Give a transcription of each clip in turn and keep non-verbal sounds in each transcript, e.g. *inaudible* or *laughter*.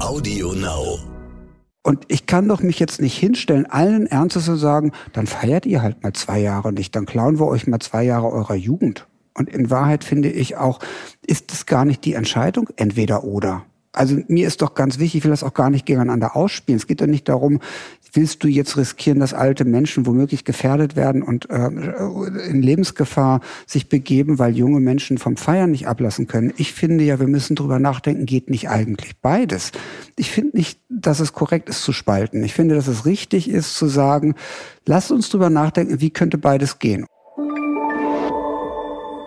Audio Now. Und ich kann doch mich jetzt nicht hinstellen, allen Ernstes zu sagen, dann feiert ihr halt mal zwei Jahre nicht, dann klauen wir euch mal zwei Jahre eurer Jugend. Und in Wahrheit finde ich auch, ist es gar nicht die Entscheidung entweder oder. Also mir ist doch ganz wichtig, ich will das auch gar nicht gegeneinander ausspielen. Es geht doch nicht darum, willst du jetzt riskieren, dass alte Menschen womöglich gefährdet werden und äh, in Lebensgefahr sich begeben, weil junge Menschen vom Feiern nicht ablassen können. Ich finde ja, wir müssen drüber nachdenken, geht nicht eigentlich beides. Ich finde nicht, dass es korrekt ist zu spalten. Ich finde, dass es richtig ist zu sagen, lasst uns drüber nachdenken, wie könnte beides gehen.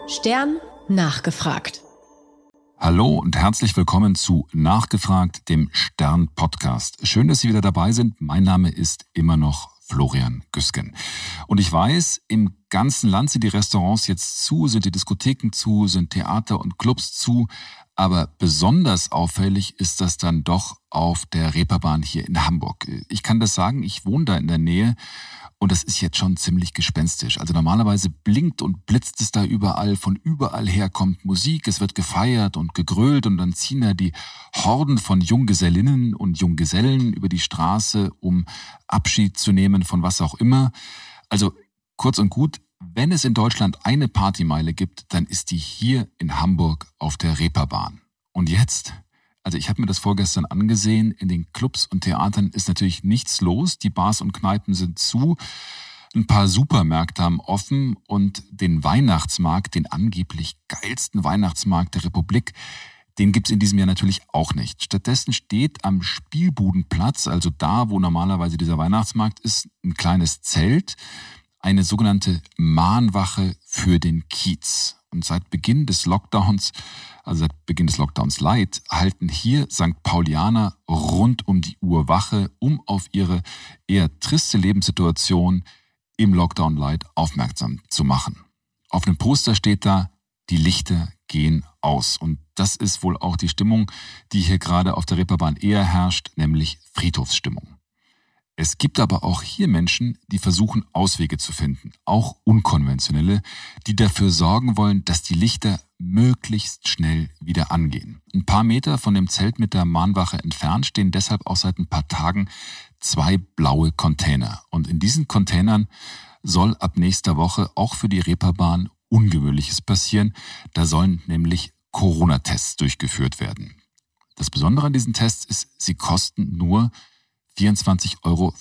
Stern nachgefragt. Hallo und herzlich willkommen zu Nachgefragt, dem Stern Podcast. Schön, dass Sie wieder dabei sind. Mein Name ist immer noch Florian Güsken. Und ich weiß, im ganzen Land sind die Restaurants jetzt zu, sind die Diskotheken zu, sind Theater und Clubs zu. Aber besonders auffällig ist das dann doch auf der Reeperbahn hier in Hamburg. Ich kann das sagen, ich wohne da in der Nähe und das ist jetzt schon ziemlich gespenstisch. Also normalerweise blinkt und blitzt es da überall, von überall her kommt Musik, es wird gefeiert und gegrölt und dann ziehen da die Horden von Junggesellinnen und Junggesellen über die Straße, um Abschied zu nehmen von was auch immer. Also kurz und gut, wenn es in Deutschland eine Partymeile gibt, dann ist die hier in Hamburg auf der Reeperbahn. Und jetzt also ich habe mir das vorgestern angesehen. In den Clubs und Theatern ist natürlich nichts los. Die Bars und Kneipen sind zu. Ein paar Supermärkte haben offen und den Weihnachtsmarkt, den angeblich geilsten Weihnachtsmarkt der Republik, den gibt's in diesem Jahr natürlich auch nicht. Stattdessen steht am Spielbudenplatz, also da, wo normalerweise dieser Weihnachtsmarkt ist, ein kleines Zelt, eine sogenannte Mahnwache für den Kiez. Und seit Beginn des Lockdowns also seit Beginn des Lockdowns Light, halten hier St. Paulianer rund um die Uhr Wache, um auf ihre eher triste Lebenssituation im Lockdown Light aufmerksam zu machen. Auf einem Poster steht da, die Lichter gehen aus. Und das ist wohl auch die Stimmung, die hier gerade auf der Reeperbahn eher herrscht, nämlich Friedhofsstimmung. Es gibt aber auch hier Menschen, die versuchen, Auswege zu finden, auch unkonventionelle, die dafür sorgen wollen, dass die Lichter möglichst schnell wieder angehen. Ein paar Meter von dem Zelt mit der Mahnwache entfernt stehen deshalb auch seit ein paar Tagen zwei blaue Container. Und in diesen Containern soll ab nächster Woche auch für die Reeperbahn Ungewöhnliches passieren. Da sollen nämlich Corona-Tests durchgeführt werden. Das Besondere an diesen Tests ist, sie kosten nur 24,95 Euro,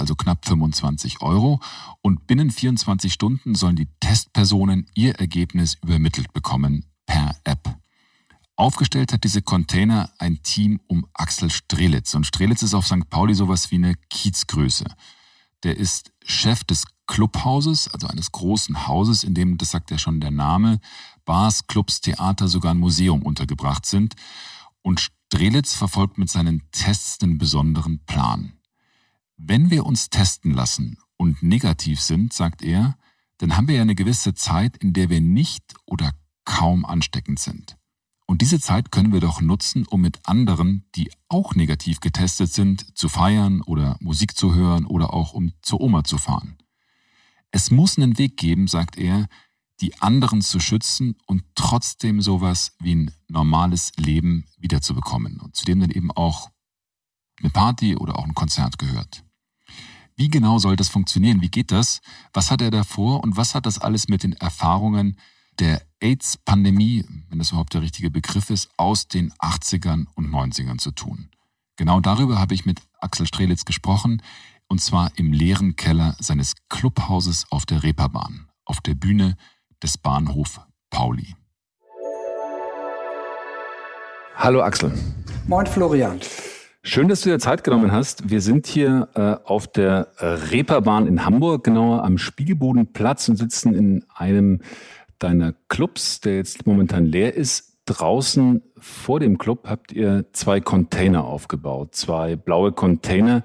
also knapp 25 Euro. Und binnen 24 Stunden sollen die Testpersonen ihr Ergebnis übermittelt bekommen per App. Aufgestellt hat diese Container ein Team um Axel Strelitz. Und Strelitz ist auf St. Pauli sowas wie eine Kiezgröße. Der ist Chef des Clubhauses, also eines großen Hauses, in dem, das sagt ja schon der Name, Bars, Clubs, Theater, sogar ein Museum untergebracht sind. Und Strelitz verfolgt mit seinen Tests einen besonderen Plan. Wenn wir uns testen lassen und negativ sind, sagt er, dann haben wir ja eine gewisse Zeit, in der wir nicht oder kaum ansteckend sind. Und diese Zeit können wir doch nutzen, um mit anderen, die auch negativ getestet sind, zu feiern oder Musik zu hören oder auch um zur Oma zu fahren. Es muss einen Weg geben, sagt er, die anderen zu schützen und trotzdem sowas wie ein normales Leben wiederzubekommen und zu dem dann eben auch eine Party oder auch ein Konzert gehört. Wie genau soll das funktionieren? Wie geht das? Was hat er davor und was hat das alles mit den Erfahrungen der AIDS-Pandemie, wenn das überhaupt der richtige Begriff ist, aus den 80ern und 90ern zu tun? Genau darüber habe ich mit Axel Strelitz gesprochen, und zwar im leeren Keller seines Clubhauses auf der Reeperbahn, auf der Bühne des Bahnhof Pauli. Hallo Axel. Moin Florian. Schön, dass du dir Zeit genommen hast. Wir sind hier äh, auf der Reeperbahn in Hamburg, genauer am Spielbodenplatz und sitzen in einem deiner Clubs, der jetzt momentan leer ist. Draußen vor dem Club habt ihr zwei Container aufgebaut, zwei blaue Container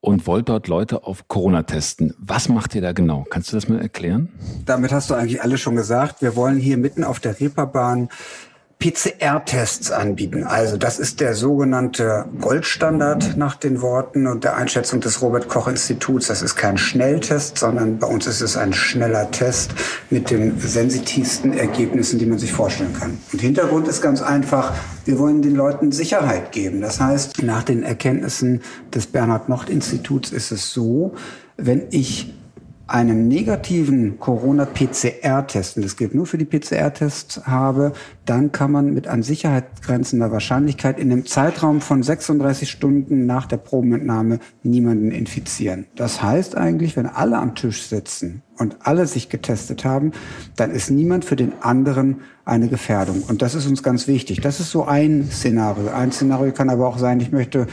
und wollt dort Leute auf Corona testen. Was macht ihr da genau? Kannst du das mal erklären? Damit hast du eigentlich alles schon gesagt. Wir wollen hier mitten auf der Reeperbahn PCR-Tests anbieten. Also das ist der sogenannte Goldstandard nach den Worten und der Einschätzung des Robert Koch Instituts. Das ist kein Schnelltest, sondern bei uns ist es ein schneller Test mit den sensitivsten Ergebnissen, die man sich vorstellen kann. Und Hintergrund ist ganz einfach, wir wollen den Leuten Sicherheit geben. Das heißt, nach den Erkenntnissen des Bernhard Nocht Instituts ist es so, wenn ich einen negativen Corona-PCR-Test, und das gilt nur für die PCR-Tests, habe, dann kann man mit an Sicherheit grenzender Wahrscheinlichkeit in einem Zeitraum von 36 Stunden nach der Probenentnahme niemanden infizieren. Das heißt eigentlich, wenn alle am Tisch sitzen und alle sich getestet haben, dann ist niemand für den anderen eine Gefährdung. Und das ist uns ganz wichtig. Das ist so ein Szenario. Ein Szenario kann aber auch sein, ich möchte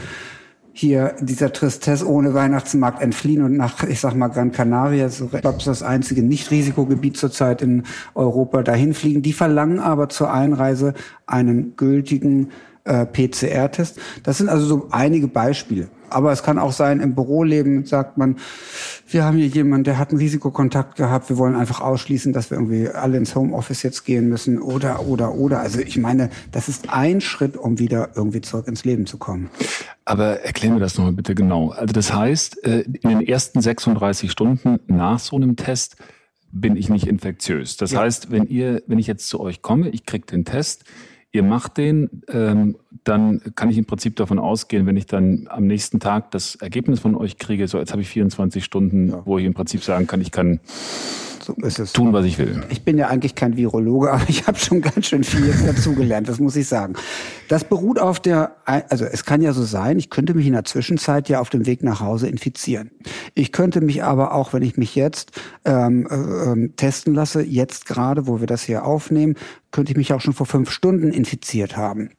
hier dieser Tristesse ohne Weihnachtsmarkt entfliehen und nach, ich sag mal, Gran Canaria, so, ich glaube, das einzige Nicht-Risikogebiet zurzeit in Europa, dahin fliegen. Die verlangen aber zur Einreise einen gültigen äh, PCR-Test. Das sind also so einige Beispiele. Aber es kann auch sein, im Büroleben sagt man, wir haben hier jemanden, der hat einen Risikokontakt gehabt, wir wollen einfach ausschließen, dass wir irgendwie alle ins Homeoffice jetzt gehen müssen oder, oder, oder. Also ich meine, das ist ein Schritt, um wieder irgendwie zurück ins Leben zu kommen. Aber erklär mir das nochmal bitte genau. Also das heißt, äh, in den ersten 36 Stunden nach so einem Test bin ich nicht infektiös. Das ja. heißt, wenn ihr, wenn ich jetzt zu euch komme, ich krieg den Test, ihr macht den, ähm, dann kann ich im Prinzip davon ausgehen, wenn ich dann am nächsten Tag das Ergebnis von euch kriege, so jetzt habe ich 24 Stunden, ja. wo ich im Prinzip sagen kann, ich kann so ist es. Tun, was ich will. Ich bin ja eigentlich kein Virologe, aber ich habe schon ganz schön viel *laughs* dazugelernt, das muss ich sagen. Das beruht auf der, also es kann ja so sein, ich könnte mich in der Zwischenzeit ja auf dem Weg nach Hause infizieren. Ich könnte mich aber auch, wenn ich mich jetzt ähm, äh, testen lasse, jetzt gerade, wo wir das hier aufnehmen, könnte ich mich auch schon vor fünf Stunden infiziert haben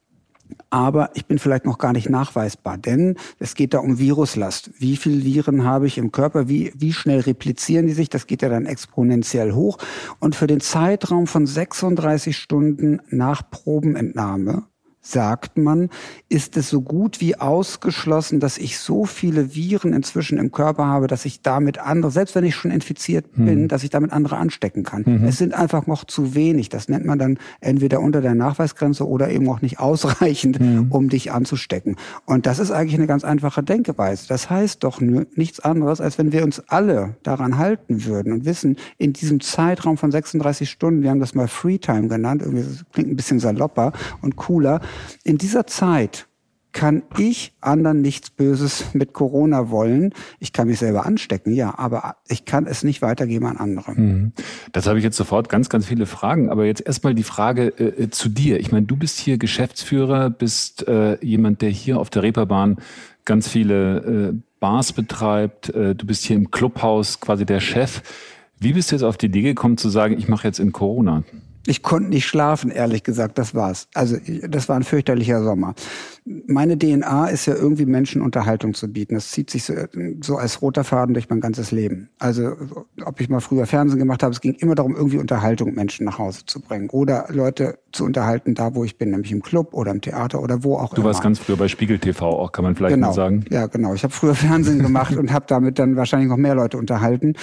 aber ich bin vielleicht noch gar nicht nachweisbar, denn es geht da um Viruslast. Wie viele Viren habe ich im Körper? Wie, wie schnell replizieren die sich? Das geht ja dann exponentiell hoch. Und für den Zeitraum von 36 Stunden nach Probenentnahme sagt man, ist es so gut wie ausgeschlossen, dass ich so viele Viren inzwischen im Körper habe, dass ich damit andere, selbst wenn ich schon infiziert hm. bin, dass ich damit andere anstecken kann. Mhm. Es sind einfach noch zu wenig. Das nennt man dann entweder unter der Nachweisgrenze oder eben auch nicht ausreichend, mhm. um dich anzustecken. Und das ist eigentlich eine ganz einfache Denkeweise. Das heißt doch nichts anderes, als wenn wir uns alle daran halten würden und wissen, in diesem Zeitraum von 36 Stunden, wir haben das mal Freetime genannt, irgendwie das klingt ein bisschen salopper und cooler, in dieser Zeit kann ich anderen nichts Böses mit Corona wollen. Ich kann mich selber anstecken, ja, aber ich kann es nicht weitergeben an andere. Mhm. Das habe ich jetzt sofort ganz, ganz viele Fragen. Aber jetzt erstmal die Frage äh, äh, zu dir. Ich meine, du bist hier Geschäftsführer, bist äh, jemand, der hier auf der Reeperbahn ganz viele äh, Bars betreibt. Äh, du bist hier im Clubhaus quasi der Chef. Wie bist du jetzt auf die Idee gekommen zu sagen, ich mache jetzt in Corona? Ich konnte nicht schlafen, ehrlich gesagt, das war's. Also das war ein fürchterlicher Sommer. Meine DNA ist ja irgendwie Menschen Unterhaltung zu bieten. Das zieht sich so, so als roter Faden durch mein ganzes Leben. Also ob ich mal früher Fernsehen gemacht habe, es ging immer darum, irgendwie Unterhaltung Menschen nach Hause zu bringen oder Leute zu unterhalten, da wo ich bin, nämlich im Club oder im Theater oder wo auch du immer. Du warst ganz früher bei Spiegel TV auch, kann man vielleicht genau. mal sagen. Ja, genau. Ich habe früher Fernsehen gemacht und habe damit dann wahrscheinlich noch mehr Leute unterhalten.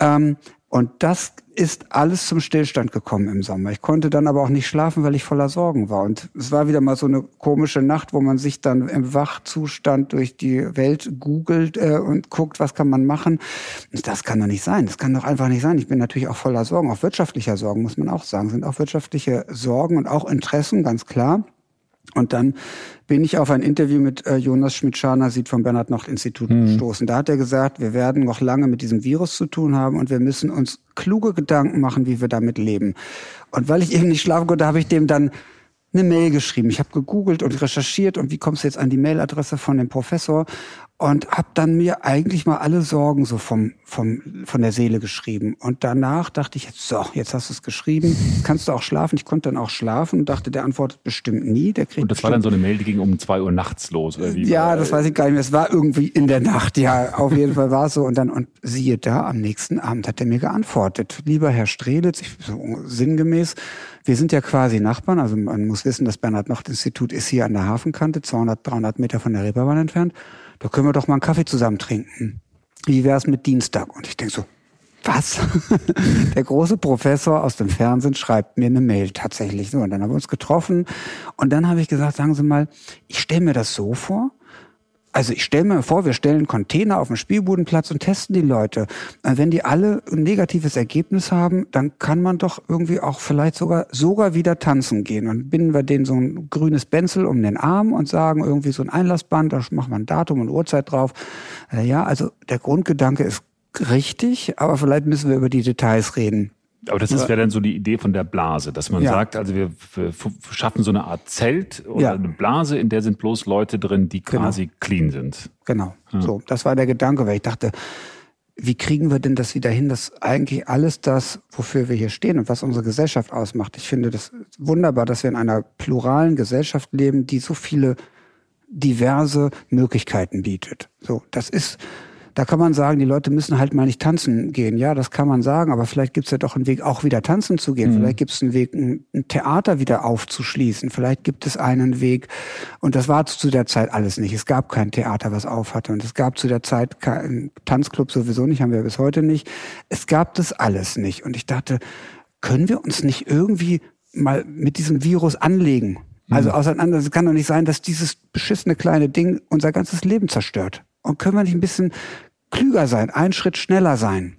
Ähm, und das ist alles zum Stillstand gekommen im Sommer. Ich konnte dann aber auch nicht schlafen, weil ich voller Sorgen war. Und es war wieder mal so eine komische Nacht, wo man sich dann im Wachzustand durch die Welt googelt äh, und guckt, was kann man machen. Das kann doch nicht sein. Das kann doch einfach nicht sein. Ich bin natürlich auch voller Sorgen, auch wirtschaftlicher Sorgen, muss man auch sagen. sind auch wirtschaftliche Sorgen und auch Interessen, ganz klar. Und dann bin ich auf ein Interview mit äh, Jonas Schmidt-Scharner-Sieht vom Bernhard-Nocht-Institut mhm. gestoßen. Da hat er gesagt, wir werden noch lange mit diesem Virus zu tun haben und wir müssen uns kluge Gedanken machen, wie wir damit leben. Und weil ich eben nicht schlafen konnte, habe ich dem dann eine Mail geschrieben. Ich habe gegoogelt und recherchiert und wie kommst du jetzt an die Mailadresse von dem Professor und habe dann mir eigentlich mal alle Sorgen so vom, vom von der Seele geschrieben. Und danach dachte ich jetzt so jetzt hast du es geschrieben. Kannst du auch schlafen? Ich konnte dann auch schlafen und dachte der antwortet bestimmt nie. Der kriegt und das war dann so eine Mail die ging um zwei Uhr nachts los oder wie ja das weiß ich gar nicht mehr. Es war irgendwie in der Nacht. Ja auf jeden Fall war es so. Und dann und siehe da am nächsten Abend hat er mir geantwortet. Lieber Herr Strelitz ich, so sinngemäß wir sind ja quasi Nachbarn. Also man muss wissen das Bernhard Nocht Institut ist hier an der Hafenkante 200 300 Meter von der Reeperbahn entfernt da können wir doch mal einen Kaffee zusammen trinken. Wie wäre es mit Dienstag? Und ich denke so, was? *laughs* der große Professor aus dem Fernsehen schreibt mir eine Mail tatsächlich. So, und dann haben wir uns getroffen und dann habe ich gesagt, sagen Sie mal, ich stelle mir das so vor, also ich stelle mir vor, wir stellen Container auf den Spielbodenplatz und testen die Leute. Äh, wenn die alle ein negatives Ergebnis haben, dann kann man doch irgendwie auch vielleicht sogar sogar wieder tanzen gehen. Und binden wir denen so ein grünes Benzel um den Arm und sagen irgendwie so ein Einlassband, da wir ein Datum und Uhrzeit drauf. Äh, ja, also der Grundgedanke ist richtig, aber vielleicht müssen wir über die Details reden. Aber das wäre dann so die Idee von der Blase, dass man ja. sagt, also wir, wir, schaffen so eine Art Zelt oder ja. eine Blase, in der sind bloß Leute drin, die genau. quasi genau. clean sind. Genau. Ja. So, das war der Gedanke, weil ich dachte, wie kriegen wir denn das wieder hin, dass eigentlich alles das, wofür wir hier stehen und was unsere Gesellschaft ausmacht. Ich finde das wunderbar, dass wir in einer pluralen Gesellschaft leben, die so viele diverse Möglichkeiten bietet. So, das ist da kann man sagen, die Leute müssen halt mal nicht tanzen gehen. Ja, das kann man sagen, aber vielleicht gibt es ja doch einen Weg, auch wieder tanzen zu gehen. Mhm. Vielleicht gibt es einen Weg, ein, ein, Theater wieder aufzuschließen. Vielleicht gibt es einen Weg, und das war zu der Zeit alles nicht. Es gab kein Theater, was auf hatte. Und es gab zu der Zeit keinen Tanzclub sowieso nicht, haben wir bis heute nicht. Es gab das alles nicht. Und ich dachte, können wir uns nicht irgendwie mal mit diesem Virus anlegen? Also mhm. auseinander. Es kann doch nicht sein, dass dieses beschissene kleine Ding unser ganzes Leben zerstört. Und können wir nicht ein bisschen klüger sein, einen Schritt schneller sein.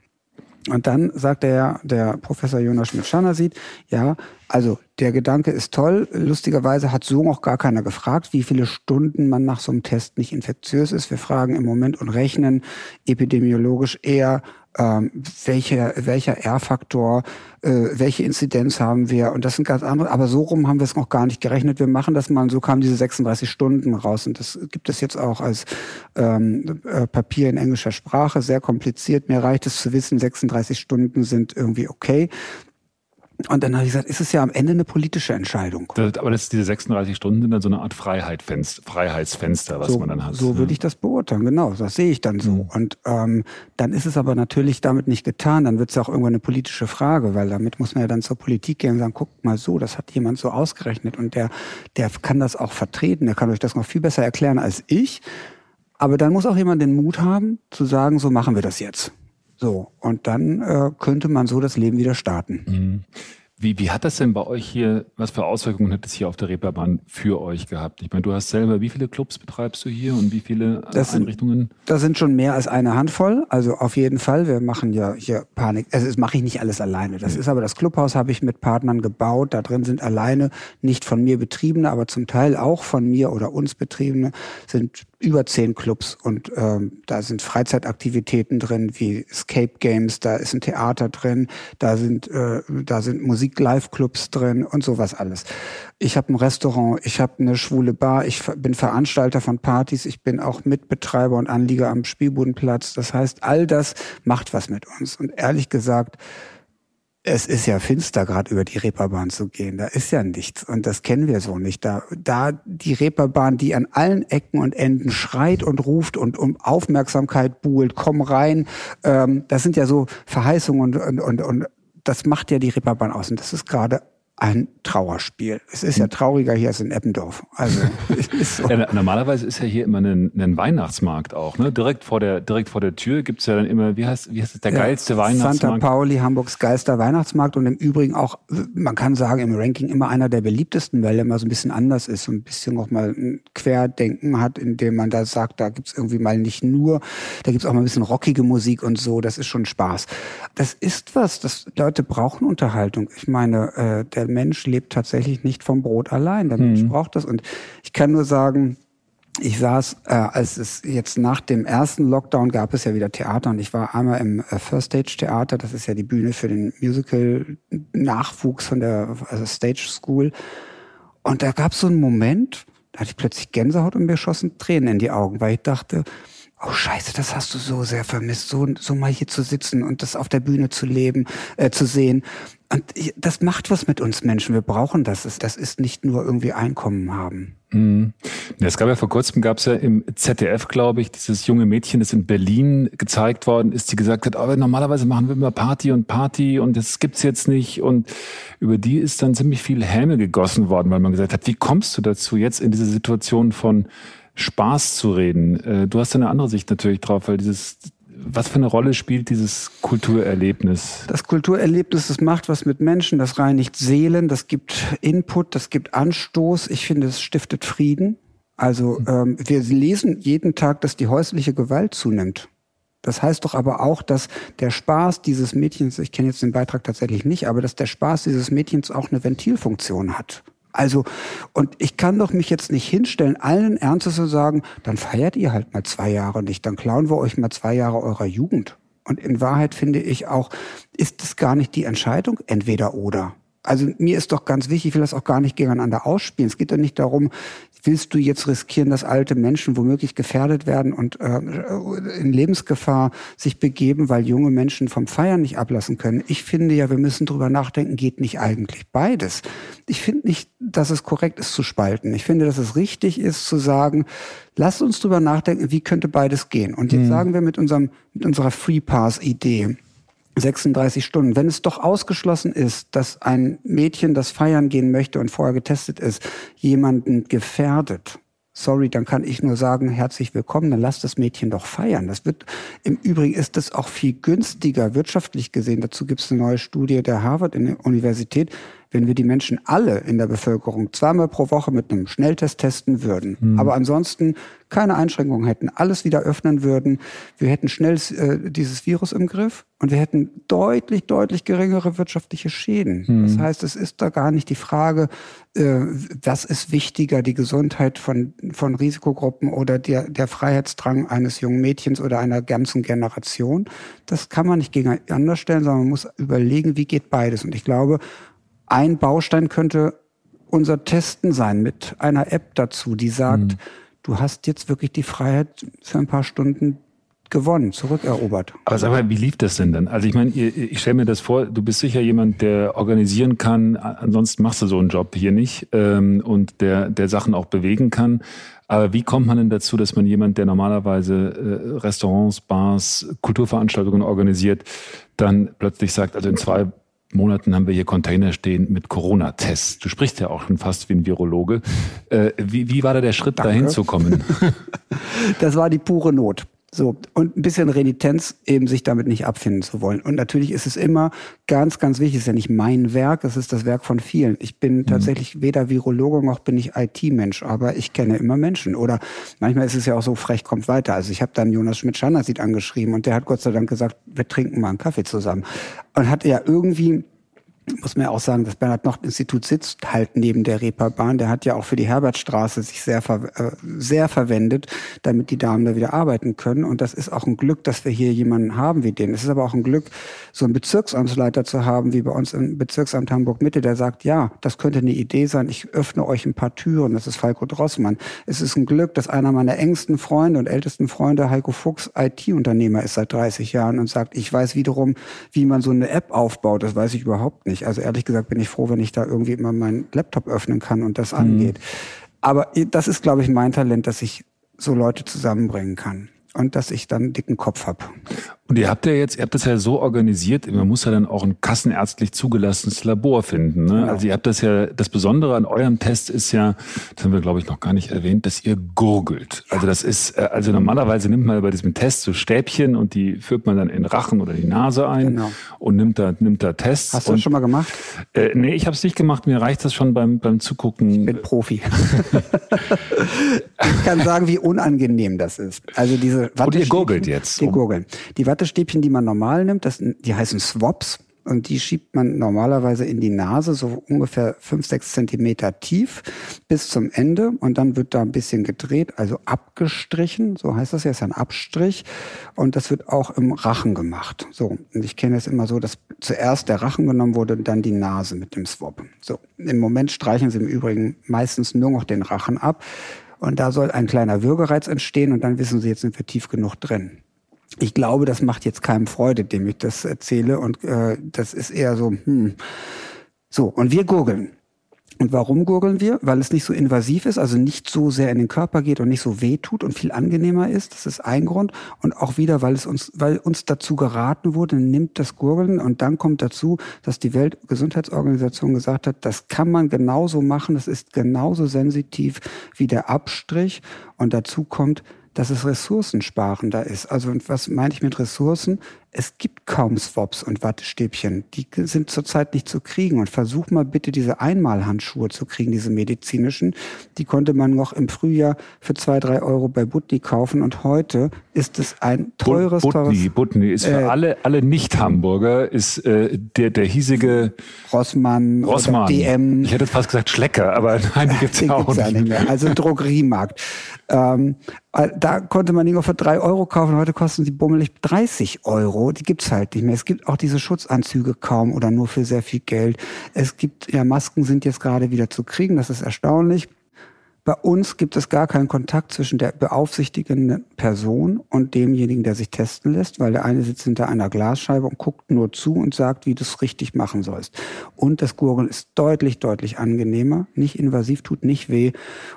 Und dann sagt der, der Professor Jonas Schmidt-Schanner sieht, ja, also der Gedanke ist toll. Lustigerweise hat so noch gar keiner gefragt, wie viele Stunden man nach so einem Test nicht infektiös ist. Wir fragen im Moment und rechnen epidemiologisch eher ähm, welcher, welcher R-Faktor, äh, welche Inzidenz haben wir und das sind ganz andere, aber so rum haben wir es noch gar nicht gerechnet. Wir machen das mal und so kamen diese 36 Stunden raus und das gibt es jetzt auch als ähm, äh, Papier in englischer Sprache, sehr kompliziert. Mir reicht es zu wissen, 36 Stunden sind irgendwie okay. Und dann habe ich gesagt, ist es ja am Ende eine politische Entscheidung. Das, aber das ist diese 36 Stunden sind dann so eine Art Freiheitsfenster, Freiheitsfenster was so, man dann hat. So würde ich das beurteilen, genau. Das sehe ich dann so. Mhm. Und ähm, dann ist es aber natürlich damit nicht getan. Dann wird es ja auch irgendwann eine politische Frage, weil damit muss man ja dann zur Politik gehen und sagen, guckt mal so, das hat jemand so ausgerechnet und der, der kann das auch vertreten, der kann euch das noch viel besser erklären als ich. Aber dann muss auch jemand den Mut haben, zu sagen, so machen wir das jetzt. So, und dann äh, könnte man so das Leben wieder starten. Mhm. Wie, wie hat das denn bei euch hier, was für Auswirkungen hat es hier auf der Reeperbahn für euch gehabt? Ich meine, du hast selber, wie viele Clubs betreibst du hier und wie viele das Einrichtungen? Sind, das sind schon mehr als eine Handvoll. Also auf jeden Fall. Wir machen ja hier Panik. Also das mache ich nicht alles alleine. Das ja. ist aber das Clubhaus habe ich mit Partnern gebaut. Da drin sind alleine nicht von mir betriebene, aber zum Teil auch von mir oder uns betriebene sind über zehn Clubs und ähm, da sind Freizeitaktivitäten drin wie Escape Games, da ist ein Theater drin, da sind äh, da sind Musik-Live-Clubs drin und sowas alles. Ich habe ein Restaurant, ich habe eine schwule Bar, ich bin Veranstalter von Partys, ich bin auch Mitbetreiber und Anlieger am Spielbodenplatz. Das heißt, all das macht was mit uns und ehrlich gesagt es ist ja finster, gerade über die Reeperbahn zu gehen. Da ist ja nichts und das kennen wir so nicht. Da, da die Reeperbahn, die an allen Ecken und Enden schreit und ruft und um Aufmerksamkeit buhlt, komm rein. Ähm, das sind ja so Verheißungen und, und, und, und das macht ja die Reeperbahn aus. Und das ist gerade ein Trauerspiel. Es ist ja hm. trauriger hier als in Eppendorf. Also *laughs* ist so. ja, normalerweise ist ja hier immer ein, ein, Weihnachtsmarkt auch. Ne? Direkt vor der direkt vor der Tür gibt's ja dann immer, wie heißt wie heißt es, der ja, geilste Weihnachtsmarkt? Santa Pauli, Hamburgs geilster Weihnachtsmarkt und im Übrigen auch, man kann sagen, im Ranking immer einer der beliebtesten, weil er immer so ein bisschen anders ist, so ein bisschen auch mal ein Querdenken hat, indem man da sagt, da gibt's irgendwie mal nicht nur, da gibt's auch mal ein bisschen rockige Musik und so. Das ist schon Spaß. Das ist was, das Leute brauchen Unterhaltung. Ich meine, äh, der der Mensch lebt tatsächlich nicht vom Brot allein. Der Mensch mhm. braucht das. Und ich kann nur sagen, ich saß, äh, als es jetzt nach dem ersten Lockdown gab es ja wieder Theater und ich war einmal im äh, First Stage Theater, das ist ja die Bühne für den Musical Nachwuchs von der also Stage School. Und da gab es so einen Moment, da hatte ich plötzlich Gänsehaut und mir schossen Tränen in die Augen, weil ich dachte, oh Scheiße, das hast du so sehr vermisst, so, so mal hier zu sitzen und das auf der Bühne zu leben, äh, zu sehen. Und das macht was mit uns Menschen. Wir brauchen das. Das ist nicht nur irgendwie Einkommen haben. Mhm. Es gab ja vor kurzem, gab es ja im ZDF, glaube ich, dieses junge Mädchen, das in Berlin gezeigt worden ist, die gesagt hat, aber normalerweise machen wir immer Party und Party und das gibt's jetzt nicht. Und über die ist dann ziemlich viel Häme gegossen worden, weil man gesagt hat, wie kommst du dazu, jetzt in diese Situation von Spaß zu reden? Äh, du hast eine andere Sicht natürlich drauf, weil dieses was für eine Rolle spielt dieses Kulturerlebnis? Das Kulturerlebnis, das macht was mit Menschen, das reinigt Seelen, das gibt Input, das gibt Anstoß. Ich finde, es stiftet Frieden. Also ähm, wir lesen jeden Tag, dass die häusliche Gewalt zunimmt. Das heißt doch aber auch, dass der Spaß dieses Mädchens, ich kenne jetzt den Beitrag tatsächlich nicht, aber dass der Spaß dieses Mädchens auch eine Ventilfunktion hat. Also, und ich kann doch mich jetzt nicht hinstellen, allen Ernstes zu sagen, dann feiert ihr halt mal zwei Jahre nicht, dann klauen wir euch mal zwei Jahre eurer Jugend. Und in Wahrheit finde ich auch, ist es gar nicht die Entscheidung entweder oder. Also mir ist doch ganz wichtig, ich will das auch gar nicht gegeneinander ausspielen. Es geht doch nicht darum, willst du jetzt riskieren, dass alte Menschen womöglich gefährdet werden und äh, in Lebensgefahr sich begeben, weil junge Menschen vom Feiern nicht ablassen können? Ich finde ja, wir müssen drüber nachdenken, geht nicht eigentlich beides? Ich finde nicht, dass es korrekt ist zu spalten. Ich finde, dass es richtig ist zu sagen, lasst uns drüber nachdenken, wie könnte beides gehen? Und jetzt mhm. sagen wir mit unserem, mit unserer Free Pass Idee, 36 Stunden. Wenn es doch ausgeschlossen ist, dass ein Mädchen, das feiern gehen möchte und vorher getestet ist, jemanden gefährdet, sorry, dann kann ich nur sagen, herzlich willkommen, dann lass das Mädchen doch feiern. Das wird, im Übrigen ist das auch viel günstiger wirtschaftlich gesehen. Dazu gibt es eine neue Studie der Harvard Universität wenn wir die Menschen alle in der Bevölkerung zweimal pro Woche mit einem Schnelltest testen würden, mhm. aber ansonsten keine Einschränkungen hätten, alles wieder öffnen würden, wir hätten schnell äh, dieses Virus im Griff und wir hätten deutlich, deutlich geringere wirtschaftliche Schäden. Mhm. Das heißt, es ist da gar nicht die Frage, äh, was ist wichtiger, die Gesundheit von, von Risikogruppen oder der, der Freiheitsdrang eines jungen Mädchens oder einer ganzen Generation. Das kann man nicht gegeneinander stellen, sondern man muss überlegen, wie geht beides. Und ich glaube, ein Baustein könnte unser Testen sein mit einer App dazu, die sagt, mhm. du hast jetzt wirklich die Freiheit für ein paar Stunden gewonnen, zurückerobert. Aber sag mal, wie lief das denn dann? Also ich meine, ich stelle mir das vor, du bist sicher jemand, der organisieren kann, ansonsten machst du so einen Job hier nicht ähm, und der, der Sachen auch bewegen kann. Aber wie kommt man denn dazu, dass man jemand, der normalerweise äh, Restaurants, Bars, Kulturveranstaltungen organisiert, dann plötzlich sagt, also in zwei Monaten haben wir hier Container stehen mit Corona-Tests. Du sprichst ja auch schon fast wie ein Virologe. Äh, wie, wie war da der Schritt, Danke. dahin zu kommen? *laughs* das war die pure Not. So, und ein bisschen Renitenz, eben sich damit nicht abfinden zu wollen. Und natürlich ist es immer ganz, ganz wichtig, es ist ja nicht mein Werk, es ist das Werk von vielen. Ich bin mhm. tatsächlich weder Virologe noch bin ich IT-Mensch, aber ich kenne immer Menschen. Oder manchmal ist es ja auch so, frech kommt weiter. Also ich habe dann Jonas Schmidt-Schandersit angeschrieben und der hat Gott sei Dank gesagt, wir trinken mal einen Kaffee zusammen. Und hat ja irgendwie muss man ja auch sagen, das Bernhard-Nocht-Institut sitzt halt neben der Reeperbahn. Der hat ja auch für die Herbertstraße sich sehr, ver äh, sehr verwendet, damit die Damen da wieder arbeiten können. Und das ist auch ein Glück, dass wir hier jemanden haben wie den. Es ist aber auch ein Glück, so einen Bezirksamtsleiter zu haben, wie bei uns im Bezirksamt Hamburg-Mitte, der sagt, ja, das könnte eine Idee sein. Ich öffne euch ein paar Türen. Das ist Falco Drossmann. Es ist ein Glück, dass einer meiner engsten Freunde und ältesten Freunde, Heiko Fuchs, IT-Unternehmer ist seit 30 Jahren und sagt, ich weiß wiederum, wie man so eine App aufbaut. Das weiß ich überhaupt nicht nicht. Also ehrlich gesagt bin ich froh, wenn ich da irgendwie immer meinen Laptop öffnen kann und das mhm. angeht. Aber das ist, glaube ich, mein Talent, dass ich so Leute zusammenbringen kann und dass ich dann einen dicken Kopf habe. Und ihr habt ja jetzt, ihr habt das ja so organisiert, man muss ja dann auch ein kassenärztlich zugelassenes Labor finden. Ne? Genau. Also ihr habt das ja, das Besondere an eurem Test ist ja, das haben wir glaube ich noch gar nicht erwähnt, dass ihr gurgelt. Also das ist, äh, also normalerweise nimmt man bei diesem Test so Stäbchen und die führt man dann in den Rachen oder die Nase ein genau. und nimmt da, nimmt da Tests. Hast du das schon mal gemacht? Äh, nee, ich habe es nicht gemacht. Mir reicht das schon beim, beim Zugucken. Ich bin Profi. *laughs* ich kann sagen, wie unangenehm das ist. Also diese Wattestäbchen. Und ihr gurgelt jetzt. Die gurgeln. Die Wattestäbchen, die man normal nimmt, das, die heißen Swaps. Und die schiebt man normalerweise in die Nase, so ungefähr fünf, sechs Zentimeter tief bis zum Ende. Und dann wird da ein bisschen gedreht, also abgestrichen. So heißt das ja, ist ein Abstrich. Und das wird auch im Rachen gemacht. So. Und ich kenne es immer so, dass zuerst der Rachen genommen wurde und dann die Nase mit dem Swap. So. Im Moment streichen sie im Übrigen meistens nur noch den Rachen ab. Und da soll ein kleiner Würgereiz entstehen und dann wissen Sie, jetzt sind wir tief genug drin. Ich glaube, das macht jetzt keinem Freude, dem ich das erzähle. Und äh, das ist eher so, hm. So, und wir gurgeln. Und warum gurgeln wir? Weil es nicht so invasiv ist, also nicht so sehr in den Körper geht und nicht so weh tut und viel angenehmer ist. Das ist ein Grund. Und auch wieder, weil es uns, weil uns dazu geraten wurde, nimmt das Gurgeln. Und dann kommt dazu, dass die Weltgesundheitsorganisation gesagt hat, das kann man genauso machen. Das ist genauso sensitiv wie der Abstrich. Und dazu kommt, dass es ressourcensparender ist. Also was meine ich mit Ressourcen? Es gibt kaum Swaps und Wattestäbchen. Die sind zurzeit nicht zu kriegen. Und versuch mal bitte diese Einmalhandschuhe zu kriegen, diese medizinischen. Die konnte man noch im Frühjahr für zwei, drei Euro bei Butni kaufen. Und heute ist es ein teures, Butni, teures... Butni ist für äh, alle, alle Nicht-Hamburger ist äh, der, der hiesige... Rossmann, Rossmann. DM. Ich hätte fast gesagt Schlecker, aber *laughs* nein, die gibt's *laughs* auch nicht. nicht mehr. Also Drogeriemarkt. Ähm, äh, da konnte man die nur für drei Euro kaufen. Heute kosten sie bummelig 30 Euro. Die gibt's halt nicht mehr. Es gibt auch diese Schutzanzüge kaum oder nur für sehr viel Geld. Es gibt, ja, Masken sind jetzt gerade wieder zu kriegen. Das ist erstaunlich. Bei uns gibt es gar keinen Kontakt zwischen der beaufsichtigenden Person und demjenigen, der sich testen lässt, weil der eine sitzt hinter einer Glasscheibe und guckt nur zu und sagt, wie du es richtig machen sollst. Und das Gurgeln ist deutlich, deutlich angenehmer, nicht invasiv, tut nicht weh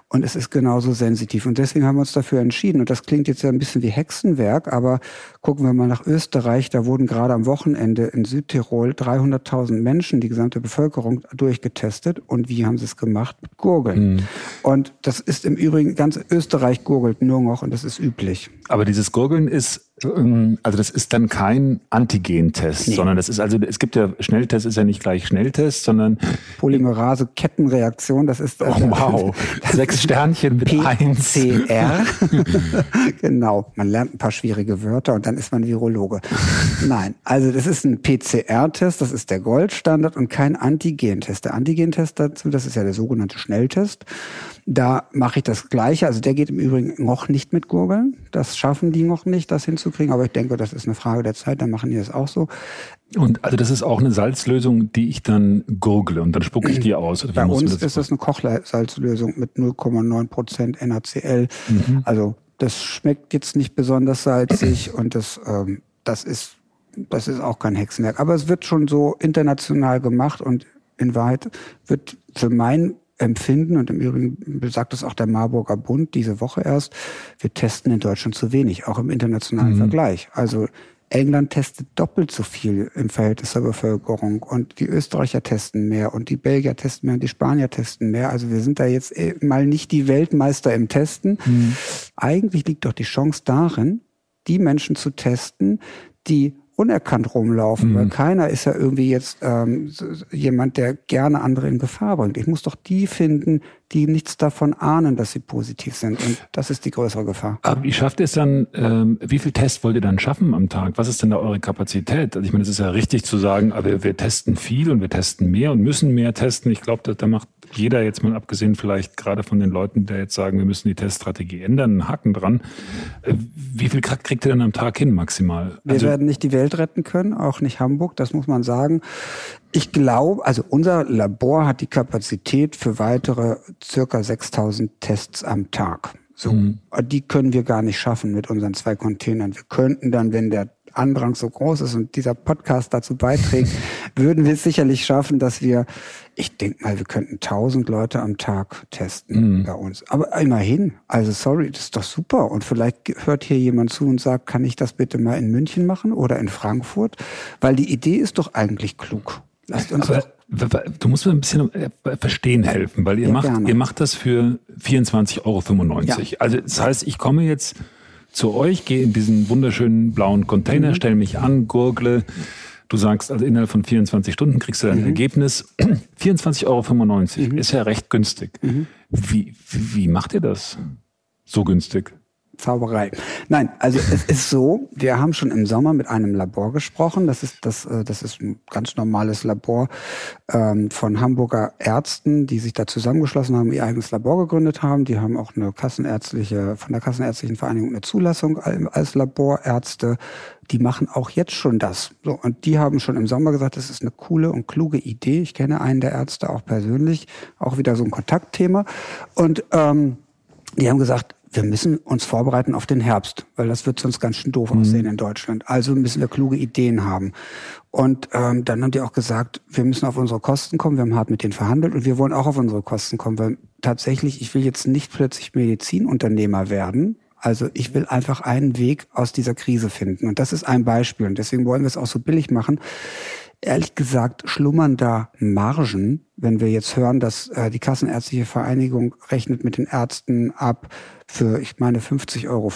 und es ist genauso sensitiv. Und deswegen haben wir uns dafür entschieden. Und das klingt jetzt ja ein bisschen wie Hexenwerk, aber gucken wir mal nach Österreich. Da wurden gerade am Wochenende in Südtirol 300.000 Menschen, die gesamte Bevölkerung, durchgetestet. Und wie haben sie es gemacht? Mit Gurgeln. Mhm. Und das ist im Übrigen, ganz Österreich gurgelt nur noch und das ist üblich. Aber dieses Gurgeln ist also das ist dann kein Antigentest, nee. sondern das ist also, es gibt ja, Schnelltest ist ja nicht gleich Schnelltest, sondern Polymerase-Kettenreaktion, das ist oh, wow. *laughs* Sechs Sternchen mit. PCR. *laughs* genau, man lernt ein paar schwierige Wörter und dann ist man Virologe. Nein, also das ist ein PCR-Test, das ist der Goldstandard und kein Antigentest. Der Antigentest dazu, das ist ja der sogenannte Schnelltest. Da mache ich das Gleiche. Also der geht im Übrigen noch nicht mit Gurgeln. Das schaffen die noch nicht, das hinzukriegen. Aber ich denke, das ist eine Frage der Zeit. Dann machen die das auch so. Und also das ist auch eine Salzlösung, die ich dann gurgle und dann spucke ich die aus. Bei uns das ist das eine Kochsalzlösung mit 0,9 Prozent NaCl. Mhm. Also das schmeckt jetzt nicht besonders salzig *clears throat* und das, ähm, das ist das ist auch kein Hexenwerk. Aber es wird schon so international gemacht und in Wahrheit wird für mein empfinden, und im Übrigen besagt es auch der Marburger Bund diese Woche erst, wir testen in Deutschland zu wenig, auch im internationalen mhm. Vergleich. Also England testet doppelt so viel im Verhältnis zur Bevölkerung und die Österreicher testen mehr und die Belgier testen mehr und die Spanier testen mehr. Also wir sind da jetzt eh mal nicht die Weltmeister im Testen. Mhm. Eigentlich liegt doch die Chance darin, die Menschen zu testen, die unerkannt rumlaufen, mhm. weil keiner ist ja irgendwie jetzt ähm, jemand, der gerne andere in Gefahr bringt. Ich muss doch die finden, die nichts davon ahnen, dass sie positiv sind. Und das ist die größere Gefahr. Aber wie schafft ihr es dann, ähm, wie viel Tests wollt ihr dann schaffen am Tag? Was ist denn da eure Kapazität? Also ich meine, es ist ja richtig zu sagen, aber wir testen viel und wir testen mehr und müssen mehr testen. Ich glaube, da, da macht jeder jetzt mal abgesehen vielleicht gerade von den Leuten, die jetzt sagen, wir müssen die Teststrategie ändern, einen Haken dran. Äh, wie viel kriegt ihr denn am Tag hin maximal? Wir also, werden nicht die Welt retten können, auch nicht Hamburg, das muss man sagen. Ich glaube, also unser Labor hat die Kapazität für weitere circa 6000 Tests am Tag. So, mhm. die können wir gar nicht schaffen mit unseren zwei Containern. Wir könnten dann, wenn der Andrang so groß ist und dieser Podcast dazu beiträgt, *laughs* würden wir es sicherlich schaffen, dass wir, ich denke mal, wir könnten 1000 Leute am Tag testen mhm. bei uns. Aber immerhin, also sorry, das ist doch super. Und vielleicht hört hier jemand zu und sagt, kann ich das bitte mal in München machen oder in Frankfurt? Weil die Idee ist doch eigentlich klug. Lasst uns Aber, du musst mir ein bisschen äh, verstehen helfen, weil ihr ja, macht, ihr macht das für 24,95 Euro. Ja. Also das heißt, ich komme jetzt zu euch, gehe in diesen wunderschönen blauen Container, mhm. stelle mich an, gurgle. Du sagst, also innerhalb von 24 Stunden kriegst du dein mhm. Ergebnis. *clears throat* 24,95 Euro mhm. ist ja recht günstig. Mhm. Wie, wie, wie macht ihr das so günstig? Zauberei. Nein, also es ist so, wir haben schon im Sommer mit einem Labor gesprochen. Das ist, das, äh, das ist ein ganz normales Labor ähm, von Hamburger Ärzten, die sich da zusammengeschlossen haben, ihr eigenes Labor gegründet haben. Die haben auch eine kassenärztliche, von der Kassenärztlichen Vereinigung eine Zulassung als Laborärzte. Die machen auch jetzt schon das. So, und die haben schon im Sommer gesagt, das ist eine coole und kluge Idee. Ich kenne einen der Ärzte auch persönlich, auch wieder so ein Kontaktthema. Und ähm, die haben gesagt, wir müssen uns vorbereiten auf den Herbst, weil das wird sonst ganz schön doof mhm. aussehen in Deutschland. Also müssen wir kluge Ideen haben. Und ähm, dann haben die auch gesagt, wir müssen auf unsere Kosten kommen. Wir haben hart mit denen verhandelt und wir wollen auch auf unsere Kosten kommen, weil tatsächlich, ich will jetzt nicht plötzlich Medizinunternehmer werden. Also ich will einfach einen Weg aus dieser Krise finden. Und das ist ein Beispiel. Und deswegen wollen wir es auch so billig machen. Ehrlich gesagt schlummern da Margen, wenn wir jetzt hören, dass äh, die Kassenärztliche Vereinigung rechnet mit den Ärzten ab für, ich meine, 50,50 Euro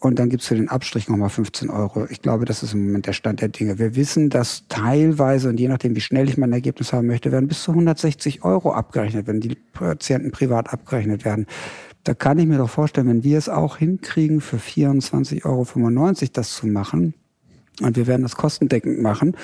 und dann gibt's für den Abstrich nochmal 15 Euro. Ich glaube, das ist im Moment der Stand der Dinge. Wir wissen, dass teilweise, und je nachdem, wie schnell ich mein Ergebnis haben möchte, werden bis zu 160 Euro abgerechnet, wenn die Patienten privat abgerechnet werden. Da kann ich mir doch vorstellen, wenn wir es auch hinkriegen, für 24,95 Euro das zu machen, und wir werden das kostendeckend machen.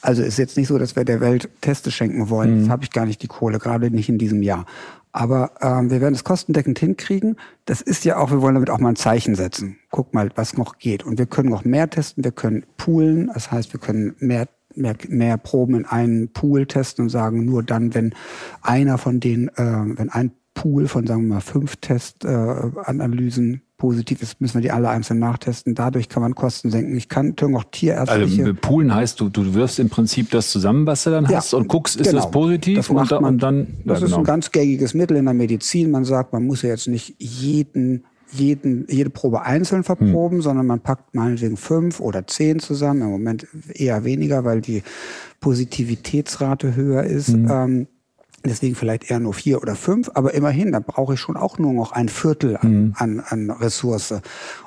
Also ist jetzt nicht so, dass wir der Welt Teste schenken wollen. Mhm. Das habe ich gar nicht die Kohle, gerade nicht in diesem Jahr. Aber ähm, wir werden es kostendeckend hinkriegen. Das ist ja auch, wir wollen damit auch mal ein Zeichen setzen. Guck mal, was noch geht. Und wir können noch mehr testen, wir können poolen. Das heißt, wir können mehr mehr, mehr Proben in einen Pool testen und sagen, nur dann, wenn einer von denen, äh, wenn ein Pool von, sagen wir mal, fünf Testanalysen äh, positiv ist, müssen wir die alle einzeln nachtesten. Dadurch kann man Kosten senken. Ich kann natürlich auch tierärztliche... Also Poolen heißt, du, du wirfst im Prinzip das zusammen, was du dann ja, hast und guckst, ist genau. das positiv? Das macht und, man, und dann, das ja, ist genau. ein ganz gängiges Mittel in der Medizin. Man sagt, man muss ja jetzt nicht jeden jeden, jede Probe einzeln verproben, hm. sondern man packt meinetwegen fünf oder zehn zusammen. Im Moment eher weniger, weil die Positivitätsrate höher ist. Hm. Ähm, Deswegen vielleicht eher nur vier oder fünf, aber immerhin, da brauche ich schon auch nur noch ein Viertel an, mhm. an, an Ressource.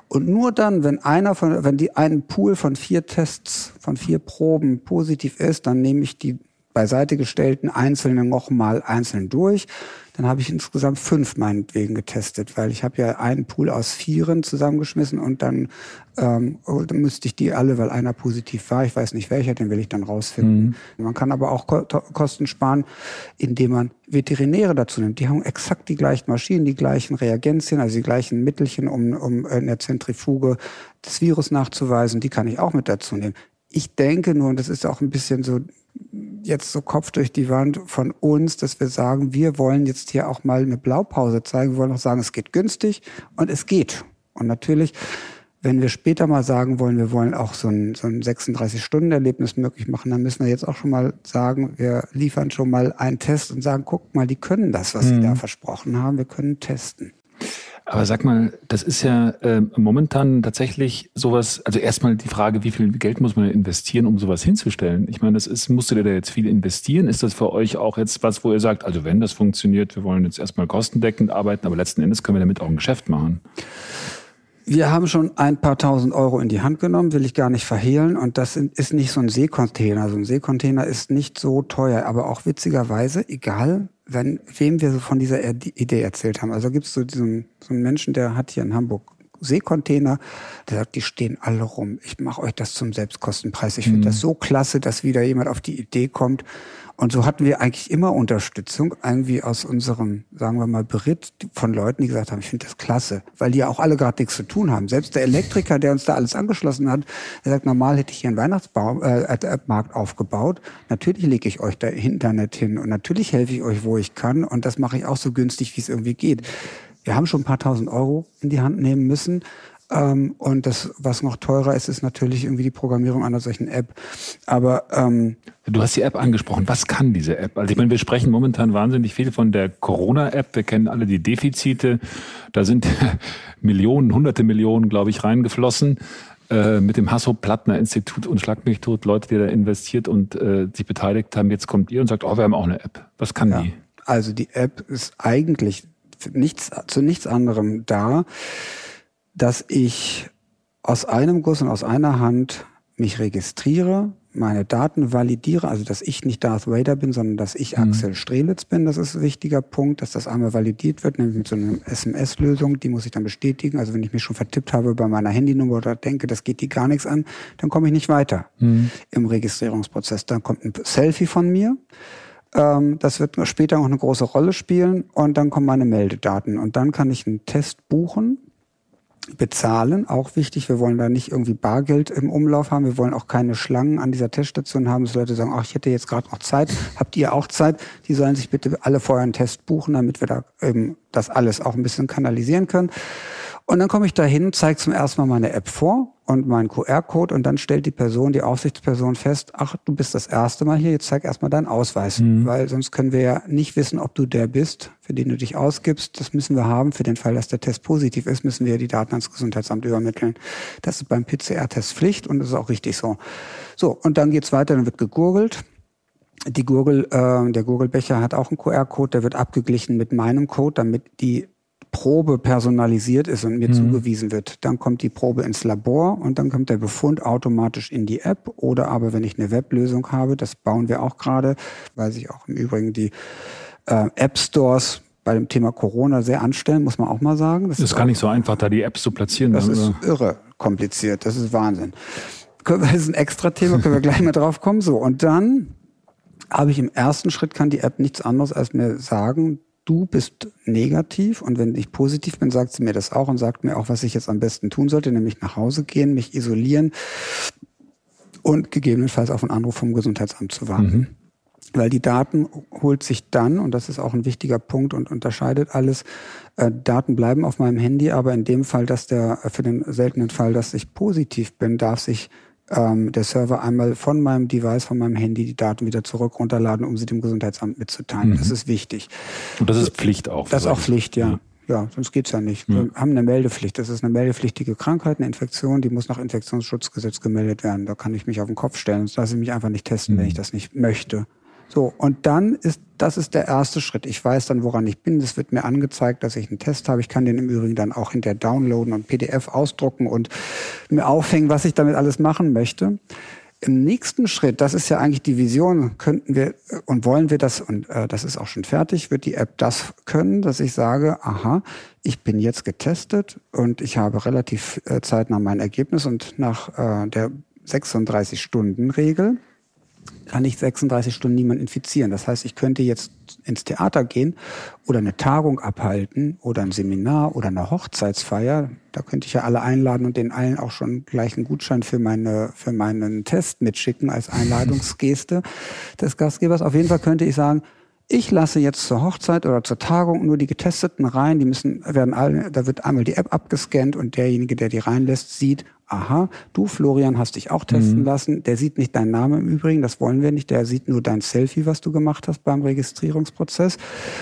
Und nur dann, wenn einer von, wenn die einen Pool von vier Tests, von vier Proben positiv ist, dann nehme ich die beiseite gestellten einzelnen nochmal einzeln durch. Dann habe ich insgesamt fünf meinetwegen getestet, weil ich habe ja einen Pool aus vieren zusammengeschmissen und dann, ähm, oh, dann müsste ich die alle, weil einer positiv war, ich weiß nicht welcher, den will ich dann rausfinden. Mhm. Man kann aber auch Kosten sparen, indem man Veterinäre dazu nimmt. Die haben exakt die gleichen Maschinen, die gleichen Reagenzien, also die gleichen Mittelchen, um, um in der Zentrifuge das Virus nachzuweisen. Die kann ich auch mit dazu nehmen. Ich denke nur, und das ist auch ein bisschen so jetzt so Kopf durch die Wand von uns, dass wir sagen, wir wollen jetzt hier auch mal eine Blaupause zeigen. Wir wollen auch sagen, es geht günstig und es geht. Und natürlich, wenn wir später mal sagen wollen, wir wollen auch so ein, so ein 36-Stunden-Erlebnis möglich machen, dann müssen wir jetzt auch schon mal sagen, wir liefern schon mal einen Test und sagen, guck mal, die können das, was mhm. sie da versprochen haben. Wir können testen. Aber sag mal, das ist ja äh, momentan tatsächlich sowas, also erstmal die Frage, wie viel Geld muss man investieren, um sowas hinzustellen? Ich meine, das ist, musstet ihr da jetzt viel investieren? Ist das für euch auch jetzt was, wo ihr sagt, also wenn das funktioniert, wir wollen jetzt erstmal kostendeckend arbeiten, aber letzten Endes können wir damit auch ein Geschäft machen? Wir haben schon ein paar tausend Euro in die Hand genommen, will ich gar nicht verhehlen. Und das ist nicht so ein Seekontainer. So ein Seekontainer ist nicht so teuer. Aber auch witzigerweise, egal wenn, wem wir so von dieser Idee erzählt haben. Also gibt es so diesen so einen Menschen, der hat hier in Hamburg Seekontainer, der sagt, die stehen alle rum. Ich mache euch das zum Selbstkostenpreis. Ich finde mhm. das so klasse, dass wieder jemand auf die Idee kommt und so hatten wir eigentlich immer Unterstützung, irgendwie aus unserem, sagen wir mal, Beritt von Leuten, die gesagt haben, ich finde das klasse, weil die ja auch alle gerade nichts zu tun haben. Selbst der Elektriker, der uns da alles angeschlossen hat, der sagt, normal hätte ich hier einen Weihnachtsmarkt äh, aufgebaut. Natürlich lege ich euch da Internet hin und natürlich helfe ich euch, wo ich kann und das mache ich auch so günstig, wie es irgendwie geht. Wir haben schon ein paar tausend Euro in die Hand nehmen müssen, ähm, und das, was noch teurer ist, ist natürlich irgendwie die Programmierung einer solchen App. Aber ähm, du hast die App angesprochen. Was kann diese App? Also ich meine, wir sprechen momentan wahnsinnig viel von der Corona-App. Wir kennen alle die Defizite. Da sind *laughs* Millionen, hunderte Millionen, glaube ich, reingeflossen äh, mit dem Hasso-Plattner-Institut und Schlag mich tot, Leute, die da investiert und äh, sich beteiligt haben. Jetzt kommt ihr und sagt, oh, wir haben auch eine App. Was kann ja, die? Also die App ist eigentlich nichts, zu nichts anderem da dass ich aus einem Guss und aus einer Hand mich registriere, meine Daten validiere, also dass ich nicht Darth Vader bin, sondern dass ich mhm. Axel Strelitz bin. Das ist ein wichtiger Punkt, dass das einmal validiert wird, nämlich mit so einer SMS-Lösung, die muss ich dann bestätigen. Also wenn ich mich schon vertippt habe bei meiner Handynummer oder denke, das geht die gar nichts an, dann komme ich nicht weiter mhm. im Registrierungsprozess. Dann kommt ein Selfie von mir. Ähm, das wird später noch eine große Rolle spielen und dann kommen meine Meldedaten und dann kann ich einen Test buchen bezahlen, auch wichtig. Wir wollen da nicht irgendwie Bargeld im Umlauf haben. Wir wollen auch keine Schlangen an dieser Teststation haben, dass Leute sagen, ach, ich hätte jetzt gerade noch Zeit. Habt ihr auch Zeit? Die sollen sich bitte alle vorher einen Test buchen, damit wir da eben das alles auch ein bisschen kanalisieren können. Und dann komme ich da hin, zeige zum ersten Mal meine App vor und meinen QR-Code und dann stellt die Person, die Aufsichtsperson fest, ach, du bist das erste Mal hier, jetzt zeig erstmal deinen Ausweis, mhm. weil sonst können wir ja nicht wissen, ob du der bist, für den du dich ausgibst. Das müssen wir haben. Für den Fall, dass der Test positiv ist, müssen wir die Daten ans Gesundheitsamt übermitteln. Das ist beim PCR-Test Pflicht und das ist auch richtig so. So, und dann geht's weiter, dann wird gegurgelt. Die Gurgel, äh, der Gurgelbecher hat auch einen QR-Code, der wird abgeglichen mit meinem Code, damit die Probe personalisiert ist und mir mhm. zugewiesen wird, dann kommt die Probe ins Labor und dann kommt der Befund automatisch in die App. Oder aber wenn ich eine Weblösung habe, das bauen wir auch gerade, weil sich auch im Übrigen die äh, App Stores bei dem Thema Corona sehr anstellen, muss man auch mal sagen. Das, das ist gar nicht so einfach, da die Apps zu platzieren. Das ist irre kompliziert, das ist Wahnsinn. Das ist ein extra Thema, können wir gleich mal drauf kommen. So, und dann habe ich im ersten Schritt, kann die App nichts anderes als mir sagen, du bist negativ und wenn ich positiv bin, sagt sie mir das auch und sagt mir auch, was ich jetzt am besten tun sollte, nämlich nach Hause gehen, mich isolieren und gegebenenfalls auf einen Anruf vom Gesundheitsamt zu warten. Mhm. Weil die Daten holt sich dann, und das ist auch ein wichtiger Punkt und unterscheidet alles, äh, Daten bleiben auf meinem Handy, aber in dem Fall, dass der, für den seltenen Fall, dass ich positiv bin, darf sich ähm, der Server einmal von meinem Device, von meinem Handy die Daten wieder zurück runterladen, um sie dem Gesundheitsamt mitzuteilen. Mhm. Das ist wichtig. Und das ist Pflicht auch. Das ist auch Pflicht, ja. ja. Ja, sonst geht's ja nicht. Wir haben eine Meldepflicht. Das ist eine meldepflichtige Krankheit, eine Infektion, die muss nach Infektionsschutzgesetz gemeldet werden. Da kann ich mich auf den Kopf stellen. Sonst lasse ich mich einfach nicht testen, mhm. wenn ich das nicht möchte. So, und dann ist, das ist der erste Schritt. Ich weiß dann, woran ich bin. Es wird mir angezeigt, dass ich einen Test habe. Ich kann den im Übrigen dann auch hinterher downloaden und PDF ausdrucken und mir aufhängen, was ich damit alles machen möchte. Im nächsten Schritt, das ist ja eigentlich die Vision, könnten wir und wollen wir das, und äh, das ist auch schon fertig, wird die App das können, dass ich sage, aha, ich bin jetzt getestet und ich habe relativ äh, zeitnah mein Ergebnis und nach äh, der 36-Stunden-Regel kann ich 36 Stunden niemand infizieren. Das heißt, ich könnte jetzt ins Theater gehen oder eine Tagung abhalten oder ein Seminar oder eine Hochzeitsfeier. Da könnte ich ja alle einladen und den allen auch schon gleich einen Gutschein für meine, für meinen Test mitschicken als Einladungsgeste des Gastgebers. Auf jeden Fall könnte ich sagen, ich lasse jetzt zur Hochzeit oder zur Tagung nur die Getesteten rein. Die müssen, werden alle, da wird einmal die App abgescannt und derjenige, der die reinlässt, sieht, aha, du Florian hast dich auch testen mhm. lassen. Der sieht nicht deinen Namen im Übrigen, das wollen wir nicht. Der sieht nur dein Selfie, was du gemacht hast beim Registrierungsprozess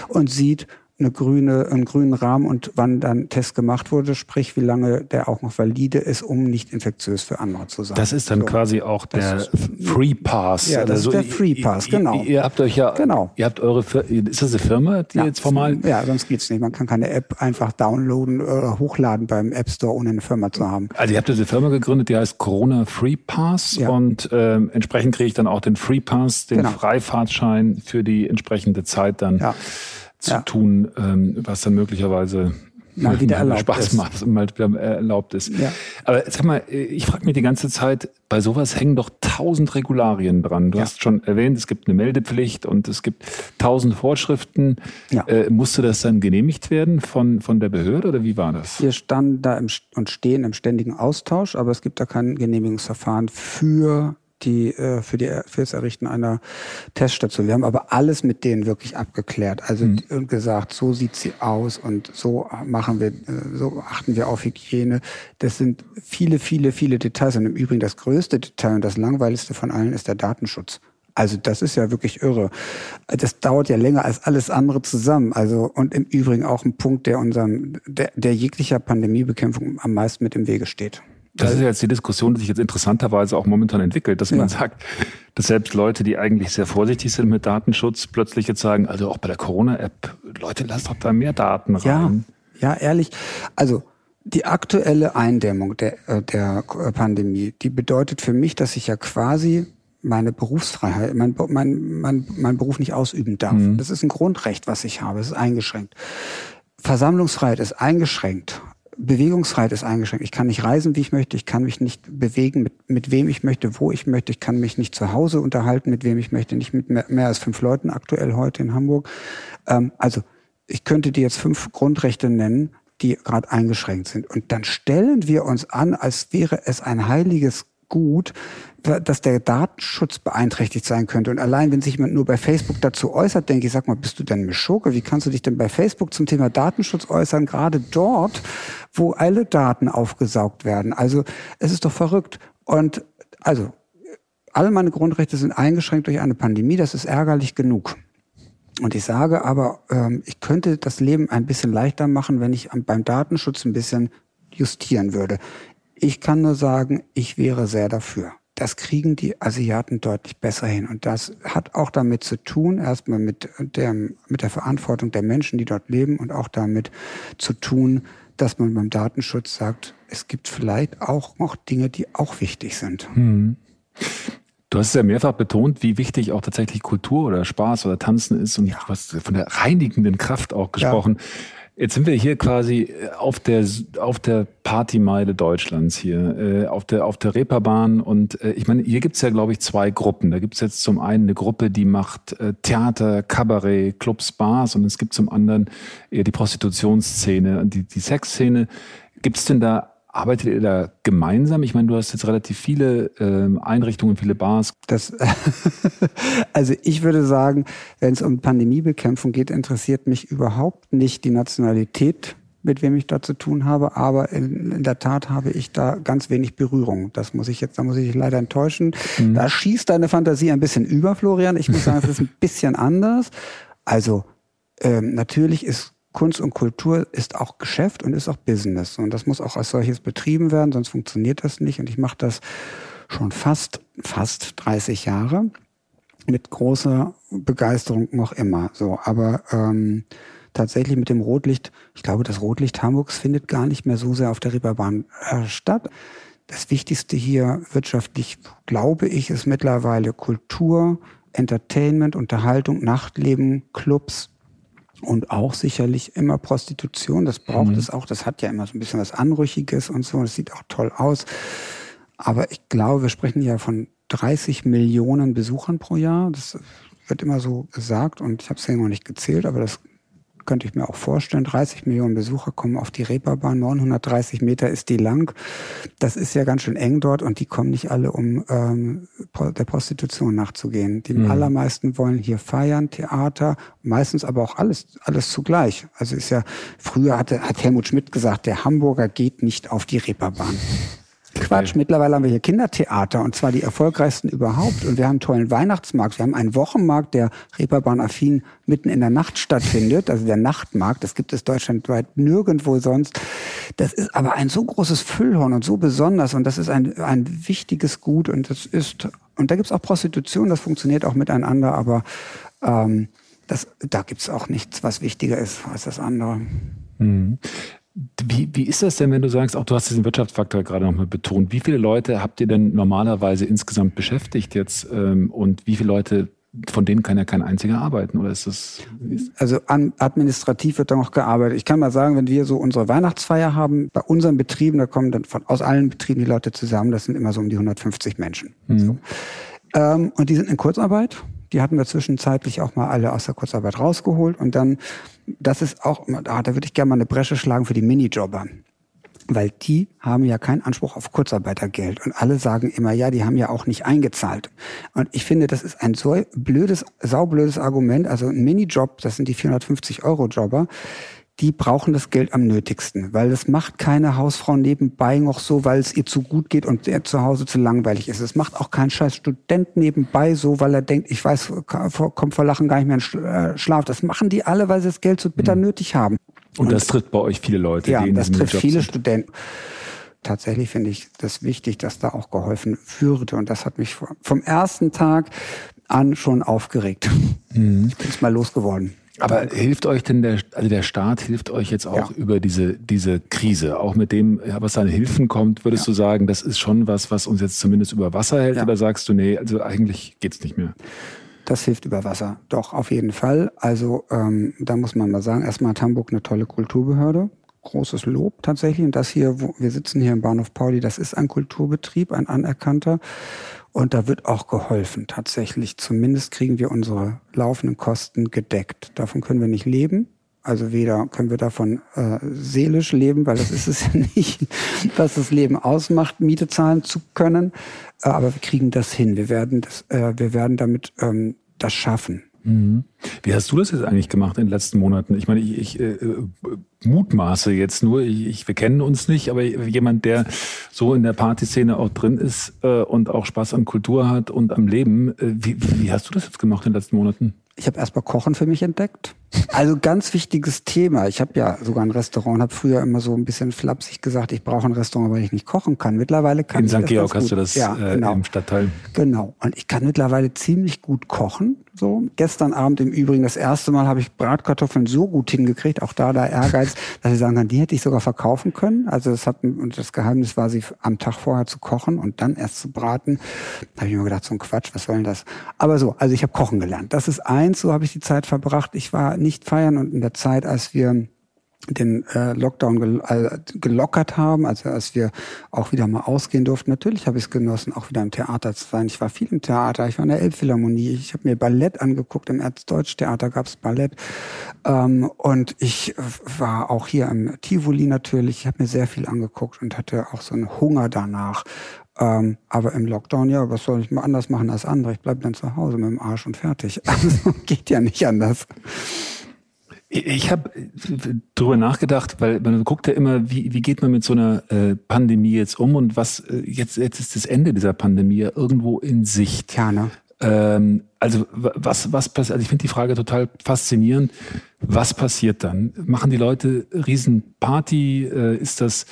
und sieht, eine grüne, einen grünen Rahmen und wann dann Test gemacht wurde, sprich wie lange der auch noch valide ist, um nicht infektiös für andere zu sein. Das ist dann so. quasi auch der Free Pass. Ja, das also ist der Free Pass, genau. Ihr, ihr, habt euch ja, genau. ihr habt eure, ist das eine Firma, die ja, jetzt formal? Ja, sonst geht's nicht. Man kann keine App einfach downloaden oder hochladen beim App Store, ohne eine Firma zu haben. Also ihr habt diese Firma gegründet, die heißt Corona Free Pass ja. und äh, entsprechend kriege ich dann auch den Free Pass, den genau. Freifahrtschein für die entsprechende Zeit dann. Ja zu ja. tun, ähm, was dann möglicherweise mal wieder *laughs* erlaubt Spaß ist. macht und mal wieder erlaubt ist. Ja. Aber sag mal, ich frage mich die ganze Zeit, bei sowas hängen doch tausend Regularien dran. Du ja. hast schon erwähnt, es gibt eine Meldepflicht und es gibt tausend Vorschriften. Ja. Äh, musste das dann genehmigt werden von, von der Behörde oder wie war das? Wir standen da im, und stehen im ständigen Austausch, aber es gibt da kein Genehmigungsverfahren für die äh, für die für das Errichten einer Teststation. Wir haben aber alles mit denen wirklich abgeklärt. Also mhm. und gesagt, so sieht sie aus und so machen wir, äh, so achten wir auf Hygiene. Das sind viele, viele, viele Details. Und im Übrigen das größte Detail und das langweiligste von allen ist der Datenschutz. Also das ist ja wirklich irre. Das dauert ja länger als alles andere zusammen. Also und im Übrigen auch ein Punkt, der unserem, der, der jeglicher Pandemiebekämpfung am meisten mit im Wege steht. Das ist jetzt die Diskussion, die sich jetzt interessanterweise auch momentan entwickelt, dass ja. man sagt, dass selbst Leute, die eigentlich sehr vorsichtig sind mit Datenschutz, plötzlich jetzt sagen, also auch bei der Corona-App, Leute, lasst doch da mehr Daten rein. Ja, ja, ehrlich. Also die aktuelle Eindämmung der, äh, der Pandemie, die bedeutet für mich, dass ich ja quasi meine Berufsfreiheit, mein, mein, mein, mein Beruf nicht ausüben darf. Mhm. Das ist ein Grundrecht, was ich habe. Es ist eingeschränkt. Versammlungsfreiheit ist eingeschränkt. Bewegungsfreiheit ist eingeschränkt. Ich kann nicht reisen, wie ich möchte. Ich kann mich nicht bewegen, mit, mit wem ich möchte, wo ich möchte. Ich kann mich nicht zu Hause unterhalten, mit wem ich möchte. Nicht mit mehr, mehr als fünf Leuten aktuell heute in Hamburg. Ähm, also ich könnte dir jetzt fünf Grundrechte nennen, die gerade eingeschränkt sind. Und dann stellen wir uns an, als wäre es ein heiliges Gut, dass der Datenschutz beeinträchtigt sein könnte. Und allein, wenn sich jemand nur bei Facebook dazu äußert, denke ich, sag mal, bist du denn Mischurke? Wie kannst du dich denn bei Facebook zum Thema Datenschutz äußern? Gerade dort, wo alle Daten aufgesaugt werden. Also es ist doch verrückt. Und also alle meine Grundrechte sind eingeschränkt durch eine Pandemie. Das ist ärgerlich genug. Und ich sage aber, ähm, ich könnte das Leben ein bisschen leichter machen, wenn ich beim Datenschutz ein bisschen justieren würde. Ich kann nur sagen, ich wäre sehr dafür. Das kriegen die Asiaten deutlich besser hin. Und das hat auch damit zu tun, erstmal mit der, mit der Verantwortung der Menschen, die dort leben und auch damit zu tun, dass man beim Datenschutz sagt, es gibt vielleicht auch noch Dinge, die auch wichtig sind. Hm. Du hast es ja mehrfach betont, wie wichtig auch tatsächlich Kultur oder Spaß oder Tanzen ist und ja. du hast von der reinigenden Kraft auch gesprochen. Ja. Jetzt sind wir hier quasi auf der auf der Partymeile Deutschlands hier, äh, auf der auf der Reeperbahn und äh, ich meine, hier gibt's ja glaube ich zwei Gruppen. Da gibt's jetzt zum einen eine Gruppe, die macht äh, Theater, Kabarett, Clubs, Bars und es gibt zum anderen eher die Prostitutionsszene, die die Sexszene. Gibt's denn da Arbeitet ihr da gemeinsam? Ich meine, du hast jetzt relativ viele ähm, Einrichtungen, viele Bars. Das, *laughs* also ich würde sagen, wenn es um Pandemiebekämpfung geht, interessiert mich überhaupt nicht die Nationalität, mit wem ich da zu tun habe, aber in, in der Tat habe ich da ganz wenig Berührung. Das muss ich jetzt, da muss ich dich leider enttäuschen. Mhm. Da schießt deine Fantasie ein bisschen über, Florian. Ich muss sagen, es ist ein bisschen *laughs* anders. Also ähm, natürlich ist Kunst und Kultur ist auch Geschäft und ist auch Business. Und das muss auch als solches betrieben werden, sonst funktioniert das nicht. Und ich mache das schon fast, fast 30 Jahre mit großer Begeisterung noch immer. So, aber ähm, tatsächlich mit dem Rotlicht, ich glaube, das Rotlicht Hamburgs findet gar nicht mehr so sehr auf der Reeperbahn äh, statt. Das Wichtigste hier wirtschaftlich, glaube ich, ist mittlerweile Kultur, Entertainment, Unterhaltung, Nachtleben, Clubs, und auch sicherlich immer Prostitution. Das braucht mhm. es auch. Das hat ja immer so ein bisschen was Anrüchiges und so. Das sieht auch toll aus. Aber ich glaube, wir sprechen ja von 30 Millionen Besuchern pro Jahr. Das wird immer so gesagt und ich habe es ja noch nicht gezählt, aber das könnte ich mir auch vorstellen. 30 Millionen Besucher kommen auf die Reeperbahn, 930 Meter ist die lang. Das ist ja ganz schön eng dort und die kommen nicht alle, um ähm, der Prostitution nachzugehen. Die mhm. allermeisten wollen hier feiern, Theater, meistens aber auch alles, alles zugleich. Also ist ja, früher hatte, hat Helmut Schmidt gesagt, der Hamburger geht nicht auf die Reeperbahn. Quatsch. Mittlerweile haben wir hier Kindertheater und zwar die erfolgreichsten überhaupt. Und wir haben einen tollen Weihnachtsmarkt. Wir haben einen Wochenmarkt, der Reeperbahn-affin mitten in der Nacht stattfindet. Also der Nachtmarkt. Das gibt es deutschlandweit nirgendwo sonst. Das ist aber ein so großes Füllhorn und so besonders. Und das ist ein, ein wichtiges Gut. Und das ist, und da gibt's auch Prostitution. Das funktioniert auch miteinander. Aber ähm, das, da gibt's auch nichts, was wichtiger ist als das andere. Mhm. Wie, wie ist das denn, wenn du sagst, auch du hast diesen Wirtschaftsfaktor gerade nochmal betont, wie viele Leute habt ihr denn normalerweise insgesamt beschäftigt jetzt ähm, und wie viele Leute, von denen kann ja kein einziger arbeiten oder ist das? Also an, administrativ wird da noch gearbeitet. Ich kann mal sagen, wenn wir so unsere Weihnachtsfeier haben, bei unseren Betrieben, da kommen dann von, aus allen Betrieben die Leute zusammen, das sind immer so um die 150 Menschen. Mhm. So. Ähm, und die sind in Kurzarbeit. Die hatten wir zwischenzeitlich auch mal alle aus der Kurzarbeit rausgeholt und dann das ist auch, ah, da würde ich gerne mal eine Bresche schlagen für die Minijobber. Weil die haben ja keinen Anspruch auf Kurzarbeitergeld. Und alle sagen immer, ja, die haben ja auch nicht eingezahlt. Und ich finde, das ist ein so blödes, saublödes Argument. Also ein Minijob, das sind die 450 Euro Jobber die brauchen das Geld am nötigsten, weil das macht keine Hausfrau nebenbei noch so, weil es ihr zu gut geht und er zu Hause zu langweilig ist. Es macht auch kein scheiß Student nebenbei so, weil er denkt, ich weiß, kommt vor Lachen gar nicht mehr in äh, Schlaf. Das machen die alle, weil sie das Geld so bitter mhm. nötig haben. Und, und, das trifft bei euch viele Leute. Ja, das trifft Job viele sind. Studenten. Tatsächlich finde ich das wichtig, dass da auch geholfen würde. Und das hat mich vom ersten Tag an schon aufgeregt. Mhm. Ich bin es mal losgeworden. Aber hilft euch denn der, also der Staat hilft euch jetzt auch ja. über diese, diese Krise? Auch mit dem, was an Hilfen kommt, würdest ja. du sagen, das ist schon was, was uns jetzt zumindest über Wasser hält? Ja. Oder sagst du, nee, also eigentlich geht's nicht mehr? Das hilft über Wasser. Doch, auf jeden Fall. Also ähm, da muss man mal sagen, erstmal hat Hamburg eine tolle Kulturbehörde. Großes Lob tatsächlich. Und das hier, wo wir sitzen hier im Bahnhof Pauli, das ist ein Kulturbetrieb, ein anerkannter. Und da wird auch geholfen, tatsächlich. Zumindest kriegen wir unsere laufenden Kosten gedeckt. Davon können wir nicht leben. Also weder können wir davon äh, seelisch leben, weil das ist es *laughs* ja nicht, was das Leben ausmacht, Miete zahlen zu können. Äh, aber wir kriegen das hin. Wir werden das, äh, wir werden damit ähm, das schaffen. Mhm. Wie hast du das jetzt eigentlich gemacht in den letzten Monaten? Ich meine, ich, ich äh, mutmaße jetzt nur, ich, ich, wir kennen uns nicht, aber jemand, der so in der Partyszene auch drin ist äh, und auch Spaß an Kultur hat und am Leben, äh, wie, wie hast du das jetzt gemacht in den letzten Monaten? Ich habe erstmal Kochen für mich entdeckt. Also ganz wichtiges Thema. Ich habe ja sogar ein Restaurant, habe früher immer so ein bisschen flapsig gesagt, ich brauche ein Restaurant, weil ich nicht kochen kann. Mittlerweile kann In ich St. Georg hast du das ja, äh, genau. im Stadtteil. Genau. Und ich kann mittlerweile ziemlich gut kochen. So gestern Abend im Übrigen das erste Mal habe ich Bratkartoffeln so gut hingekriegt, auch da der Ehrgeiz, *laughs* dass ich sagen kann, die hätte ich sogar verkaufen können. Also das hat und das Geheimnis war, sie am Tag vorher zu kochen und dann erst zu braten. Da habe ich mir gedacht, so ein Quatsch, was soll denn das? Aber so, also ich habe kochen gelernt. Das ist eins, so habe ich die Zeit verbracht. Ich war nicht feiern und in der Zeit, als wir den äh, Lockdown gel äh, gelockert haben, also als wir auch wieder mal ausgehen durften. Natürlich habe ich es genossen, auch wieder im Theater zu sein. Ich war viel im Theater, ich war in der Elbphilharmonie, ich habe mir Ballett angeguckt, im Erzdeutschtheater gab es Ballett ähm, und ich war auch hier im Tivoli natürlich, ich habe mir sehr viel angeguckt und hatte auch so einen Hunger danach. Ähm, aber im Lockdown, ja, was soll ich mal anders machen als andere? Ich bleibe dann zu Hause mit dem Arsch und fertig. *laughs* Also geht ja nicht anders. Ich habe drüber nachgedacht, weil man guckt ja immer, wie, wie geht man mit so einer äh, Pandemie jetzt um und was äh, jetzt, jetzt ist das Ende dieser Pandemie ja irgendwo in Sicht. Ja, ne? Ähm, also was, was passiert, also ich finde die Frage total faszinierend. Was passiert dann? Machen die Leute Riesenparty? Äh, ist das,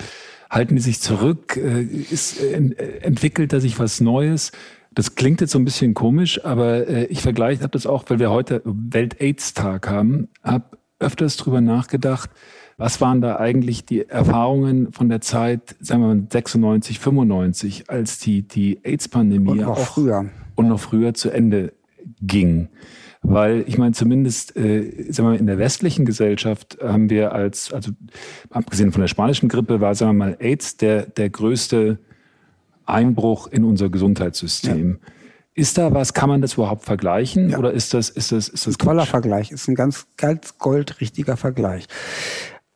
halten die sich zurück? Äh, ist, äh, entwickelt da sich was Neues? Das klingt jetzt so ein bisschen komisch, aber äh, ich vergleiche, habe das auch, weil wir heute Welt-AIDS-Tag haben, habe öfters drüber nachgedacht, was waren da eigentlich die Erfahrungen von der Zeit, sagen wir mal 96, 95, als die, die AIDS-Pandemie auch früher. und noch früher zu Ende ging? Weil ich meine, zumindest äh, sagen wir mal, in der westlichen Gesellschaft haben wir als, also abgesehen von der spanischen Grippe, war, sagen wir mal, AIDS der, der größte Einbruch in unser Gesundheitssystem. Ja. Ist da was, kann man das überhaupt vergleichen? Ja. Oder ist das, ist das, ist das ein toller Vergleich, ist ein ganz, ganz goldrichtiger Vergleich.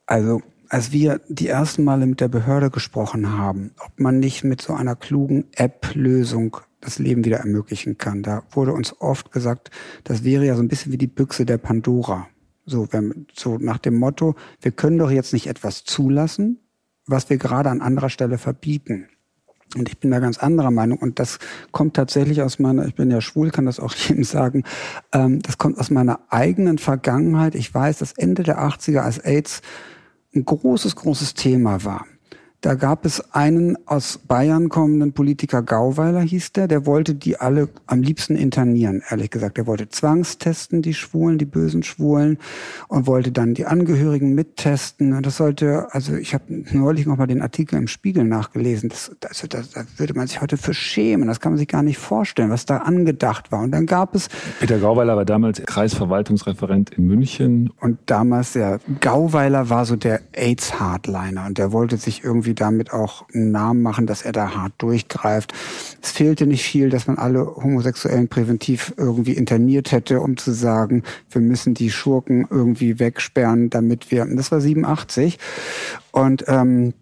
Also, als wir die ersten Male mit der Behörde gesprochen haben, ob man nicht mit so einer klugen App-Lösung das Leben wieder ermöglichen kann, da wurde uns oft gesagt, das wäre ja so ein bisschen wie die Büchse der Pandora. So, wenn, so nach dem Motto, wir können doch jetzt nicht etwas zulassen, was wir gerade an anderer Stelle verbieten. Und ich bin da ganz anderer Meinung. Und das kommt tatsächlich aus meiner, ich bin ja schwul, kann das auch *laughs* jedem sagen, ähm, das kommt aus meiner eigenen Vergangenheit. Ich weiß, dass Ende der 80er, als AIDS ein großes, großes Thema war, da gab es einen aus Bayern kommenden Politiker, Gauweiler hieß der, der wollte die alle am liebsten internieren, ehrlich gesagt. Er wollte zwangstesten, die Schwulen, die bösen Schwulen, und wollte dann die Angehörigen mittesten. Und das sollte, also ich habe neulich noch mal den Artikel im Spiegel nachgelesen. Das, das, das, das würde man sich heute für schämen. Das kann man sich gar nicht vorstellen, was da angedacht war. Und dann gab es... Peter Gauweiler war damals Kreisverwaltungsreferent in München. Und damals, der Gauweiler war so der AIDS-Hardliner und der wollte sich irgendwie irgendwie damit auch einen Namen machen, dass er da hart durchgreift. Es fehlte nicht viel, dass man alle Homosexuellen präventiv irgendwie interniert hätte, um zu sagen, wir müssen die Schurken irgendwie wegsperren, damit wir, das war 87. Und ähm,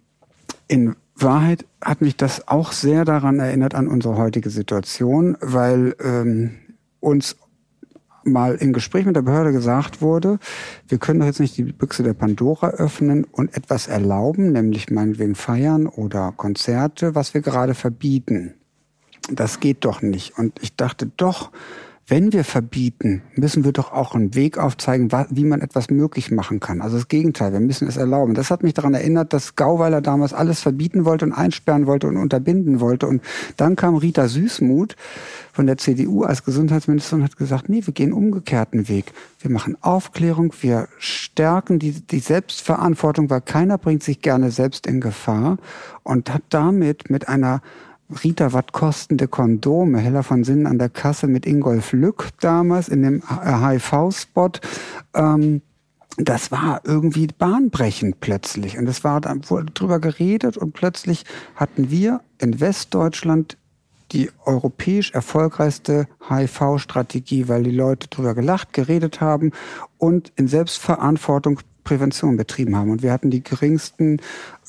in Wahrheit hat mich das auch sehr daran erinnert an unsere heutige Situation, weil ähm, uns mal im Gespräch mit der Behörde gesagt wurde, wir können doch jetzt nicht die Büchse der Pandora öffnen und etwas erlauben, nämlich meinetwegen feiern oder Konzerte, was wir gerade verbieten. Das geht doch nicht. Und ich dachte, doch, wenn wir verbieten, müssen wir doch auch einen Weg aufzeigen, wie man etwas möglich machen kann. Also das Gegenteil, wir müssen es erlauben. Das hat mich daran erinnert, dass Gauweiler damals alles verbieten wollte und einsperren wollte und unterbinden wollte. Und dann kam Rita Süßmuth von der CDU als Gesundheitsministerin und hat gesagt, nee, wir gehen umgekehrten Weg. Wir machen Aufklärung, wir stärken die, die Selbstverantwortung, weil keiner bringt sich gerne selbst in Gefahr und hat damit mit einer Rita, was kostende Kondome? Heller von Sinnen an der Kasse mit Ingolf Lück damals in dem HIV-Spot. Ähm, das war irgendwie bahnbrechend plötzlich. Und es war, dann wurde drüber geredet und plötzlich hatten wir in Westdeutschland die europäisch erfolgreichste HIV-Strategie, weil die Leute drüber gelacht, geredet haben und in Selbstverantwortung Prävention betrieben haben. Und wir hatten die geringsten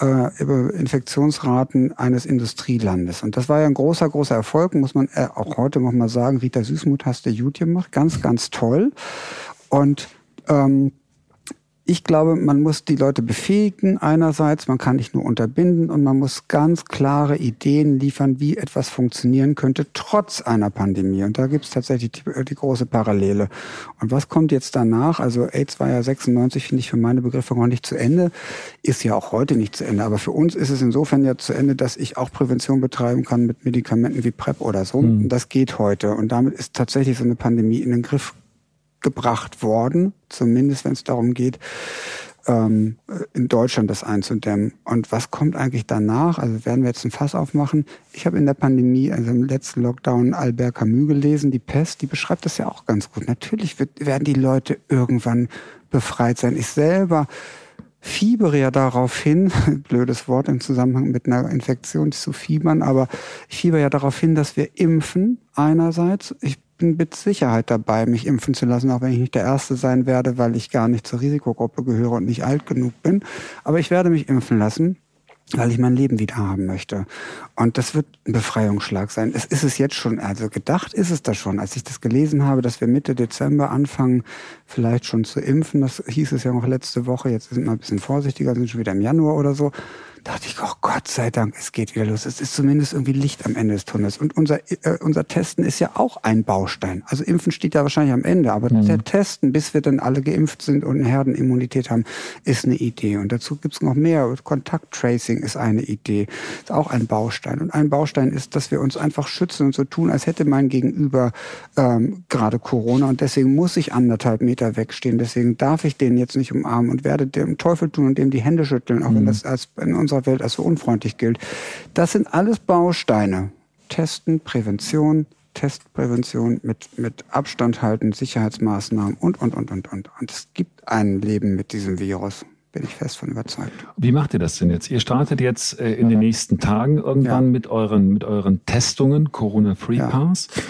äh, Infektionsraten eines Industrielandes. Und das war ja ein großer, großer Erfolg, muss man äh, auch heute noch mal sagen. Rita Süßmuth hast du gut gemacht. Ganz, ganz toll. Und ähm, ich glaube, man muss die Leute befähigen einerseits, man kann nicht nur unterbinden und man muss ganz klare Ideen liefern, wie etwas funktionieren könnte, trotz einer Pandemie. Und da gibt es tatsächlich die, die, große Parallele. Und was kommt jetzt danach? Also AIDS war ja 96, finde ich für meine Begriffe noch nicht zu Ende, ist ja auch heute nicht zu Ende. Aber für uns ist es insofern ja zu Ende, dass ich auch Prävention betreiben kann mit Medikamenten wie PrEP oder so. Mhm. Das geht heute. Und damit ist tatsächlich so eine Pandemie in den Griff gebracht worden, zumindest wenn es darum geht, ähm, in Deutschland das einzudämmen. Und was kommt eigentlich danach? Also werden wir jetzt ein Fass aufmachen? Ich habe in der Pandemie, also im letzten Lockdown, Albert Camus gelesen, die Pest, die beschreibt das ja auch ganz gut. Natürlich wird, werden die Leute irgendwann befreit sein. Ich selber fiebere ja darauf hin, *laughs* blödes Wort im Zusammenhang mit einer Infektion zu fiebern, aber ich fiebere ja darauf hin, dass wir impfen einerseits. Ich bin mit Sicherheit dabei, mich impfen zu lassen, auch wenn ich nicht der Erste sein werde, weil ich gar nicht zur Risikogruppe gehöre und nicht alt genug bin. Aber ich werde mich impfen lassen weil ich mein Leben wieder haben möchte. Und das wird ein Befreiungsschlag sein. Es ist es jetzt schon, also gedacht ist es das schon. Als ich das gelesen habe, dass wir Mitte Dezember anfangen, vielleicht schon zu impfen, das hieß es ja noch letzte Woche, jetzt sind wir ein bisschen vorsichtiger, sind schon wieder im Januar oder so, dachte ich, oh Gott sei Dank, es geht wieder los. Es ist zumindest irgendwie Licht am Ende des Tunnels. Und unser, äh, unser Testen ist ja auch ein Baustein. Also Impfen steht ja wahrscheinlich am Ende, aber mhm. der Testen, bis wir dann alle geimpft sind und eine Herdenimmunität haben, ist eine Idee. Und dazu gibt's noch mehr. Kontakttracing ist eine Idee, ist auch ein Baustein. Und ein Baustein ist, dass wir uns einfach schützen und so tun, als hätte mein Gegenüber ähm, gerade Corona. Und deswegen muss ich anderthalb Meter wegstehen. Deswegen darf ich den jetzt nicht umarmen und werde dem Teufel tun und dem die Hände schütteln, auch mhm. wenn das als in unserer unserer Welt als so unfreundlich gilt. Das sind alles Bausteine. Testen, Prävention, Testprävention mit, mit Abstand halten, Sicherheitsmaßnahmen und, und, und, und, und. Und es gibt ein Leben mit diesem Virus. Bin ich fest von überzeugt. Wie macht ihr das denn jetzt? Ihr startet jetzt äh, in den nächsten Tagen irgendwann ja. mit euren, mit euren Testungen, Corona Free Pass. Ja.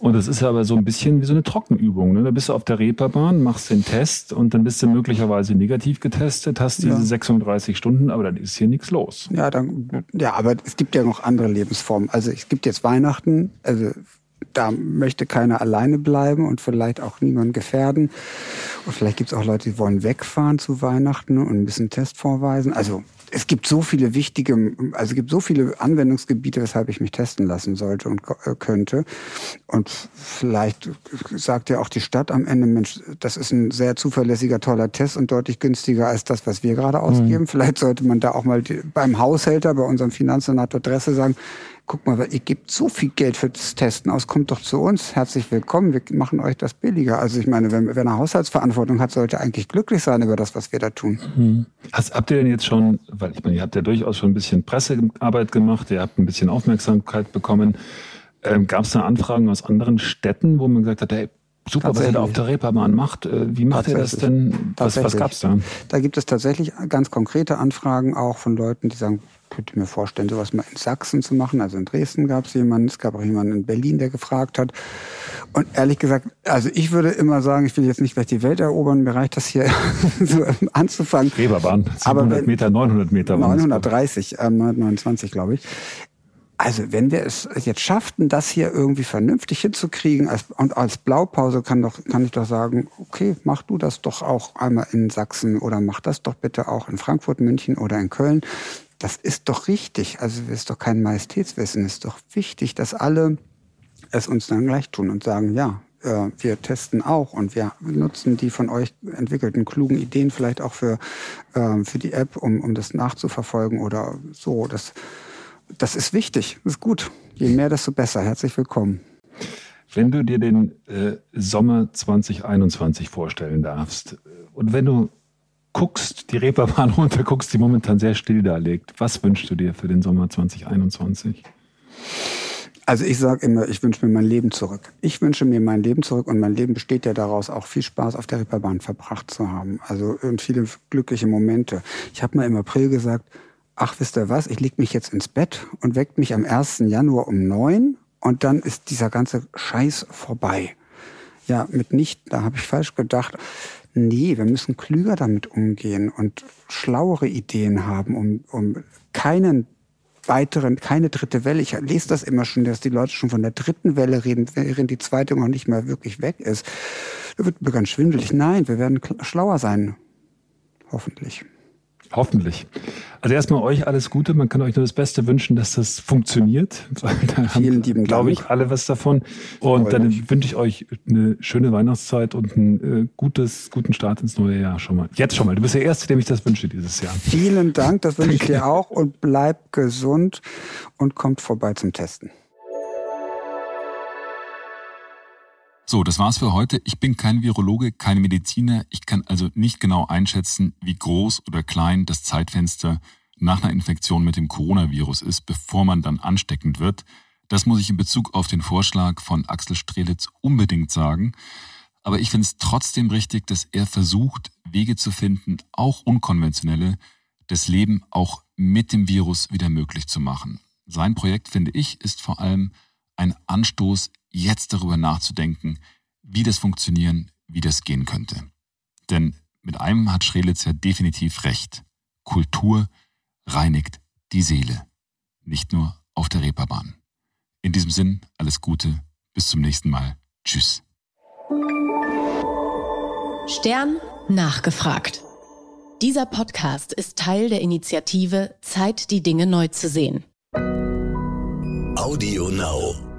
Und das ist aber so ein bisschen wie so eine Trockenübung. Ne? Da bist du auf der Reeperbahn, machst den Test und dann bist du möglicherweise negativ getestet, hast diese ja. 36 Stunden, aber dann ist hier nichts los. Ja, dann, ja, aber es gibt ja noch andere Lebensformen. Also es gibt jetzt Weihnachten, also da möchte keiner alleine bleiben und vielleicht auch niemand gefährden. Und vielleicht gibt es auch Leute, die wollen wegfahren zu Weihnachten und ein bisschen Test vorweisen. Also es gibt so viele wichtige, also es gibt so viele Anwendungsgebiete, weshalb ich mich testen lassen sollte und äh, könnte. Und vielleicht sagt ja auch die Stadt am Ende, Mensch, das ist ein sehr zuverlässiger, toller Test und deutlich günstiger als das, was wir gerade ausgeben. Mhm. Vielleicht sollte man da auch mal beim Haushälter, bei unserem Finanzsenator Dresse sagen, guck mal, ihr gebt so viel Geld für das Testen aus, kommt doch zu uns, herzlich willkommen, wir machen euch das billiger. Also ich meine, wenn, wer eine Haushaltsverantwortung hat, sollte eigentlich glücklich sein über das, was wir da tun. Mhm. Hast, habt ihr denn jetzt schon, weil ich meine, ihr habt ja durchaus schon ein bisschen Pressearbeit gemacht, ihr habt ein bisschen Aufmerksamkeit bekommen. Ähm, Gab es da Anfragen aus anderen Städten, wo man gesagt hat, hey, Super, was ihr da auf der Reeperbahn macht. Äh, wie macht ihr das denn? Was, was gab's da? Da gibt es tatsächlich ganz konkrete Anfragen auch von Leuten, die sagen, könnte mir vorstellen, sowas mal in Sachsen zu machen. Also in Dresden gab es jemanden, es gab auch jemanden in Berlin, der gefragt hat. Und ehrlich gesagt, also ich würde immer sagen, ich will jetzt nicht gleich die Welt erobern, mir reicht das hier *laughs* so anzufangen. Reeperbahn, 700 Aber wenn, Meter, 900 Meter. 930, äh, 929 glaube ich. Also wenn wir es jetzt schafften, das hier irgendwie vernünftig hinzukriegen als, und als Blaupause kann, doch, kann ich doch sagen, okay, mach du das doch auch einmal in Sachsen oder mach das doch bitte auch in Frankfurt, München oder in Köln. Das ist doch richtig. Also es ist doch kein Majestätswissen. Es ist doch wichtig, dass alle es uns dann gleich tun und sagen, ja, äh, wir testen auch und wir nutzen die von euch entwickelten klugen Ideen vielleicht auch für, äh, für die App, um, um das nachzuverfolgen oder so. Das, das ist wichtig, das ist gut. Je mehr, desto besser. Herzlich willkommen. Wenn du dir den äh, Sommer 2021 vorstellen darfst und wenn du guckst, die Reeperbahn *laughs* runter guckst, die momentan sehr still da liegt, was wünschst du dir für den Sommer 2021? Also ich sage immer, ich wünsche mir mein Leben zurück. Ich wünsche mir mein Leben zurück und mein Leben besteht ja daraus, auch viel Spaß auf der Reeperbahn verbracht zu haben. Also und viele glückliche Momente. Ich habe mal im April gesagt, ach, wisst ihr was, ich leg mich jetzt ins Bett und weckt mich am 1. Januar um neun und dann ist dieser ganze Scheiß vorbei. Ja, mit nicht, da habe ich falsch gedacht. Nee, wir müssen klüger damit umgehen und schlauere Ideen haben, um, um keinen weiteren, keine dritte Welle. Ich lese das immer schon, dass die Leute schon von der dritten Welle reden, während die zweite noch nicht mal wirklich weg ist. Da wird mir ganz schwindelig. Nein, wir werden schlauer sein. Hoffentlich. Hoffentlich. Also erstmal euch alles Gute. Man kann euch nur das Beste wünschen, dass das funktioniert. Da Vielen lieben glaube ich, alle was davon. Und dann wünsche ich euch eine schöne Weihnachtszeit und einen äh, gutes, guten Start ins neue Jahr schon mal. Jetzt schon mal. Du bist der Erste, dem ich das wünsche dieses Jahr. Vielen Dank. Das wünsche ich dir auch. Und bleib gesund und kommt vorbei zum Testen. So, das war's für heute. Ich bin kein Virologe, kein Mediziner. Ich kann also nicht genau einschätzen, wie groß oder klein das Zeitfenster nach einer Infektion mit dem Coronavirus ist, bevor man dann ansteckend wird. Das muss ich in Bezug auf den Vorschlag von Axel Strelitz unbedingt sagen. Aber ich finde es trotzdem richtig, dass er versucht, Wege zu finden, auch unkonventionelle, das Leben auch mit dem Virus wieder möglich zu machen. Sein Projekt, finde ich, ist vor allem ein Anstoß, jetzt darüber nachzudenken, wie das funktionieren, wie das gehen könnte. Denn mit einem hat Schrelitz ja definitiv recht. Kultur reinigt die Seele. Nicht nur auf der Reeperbahn. In diesem Sinn, alles Gute, bis zum nächsten Mal. Tschüss. Stern nachgefragt. Dieser Podcast ist Teil der Initiative Zeit, die Dinge neu zu sehen. Audio Now.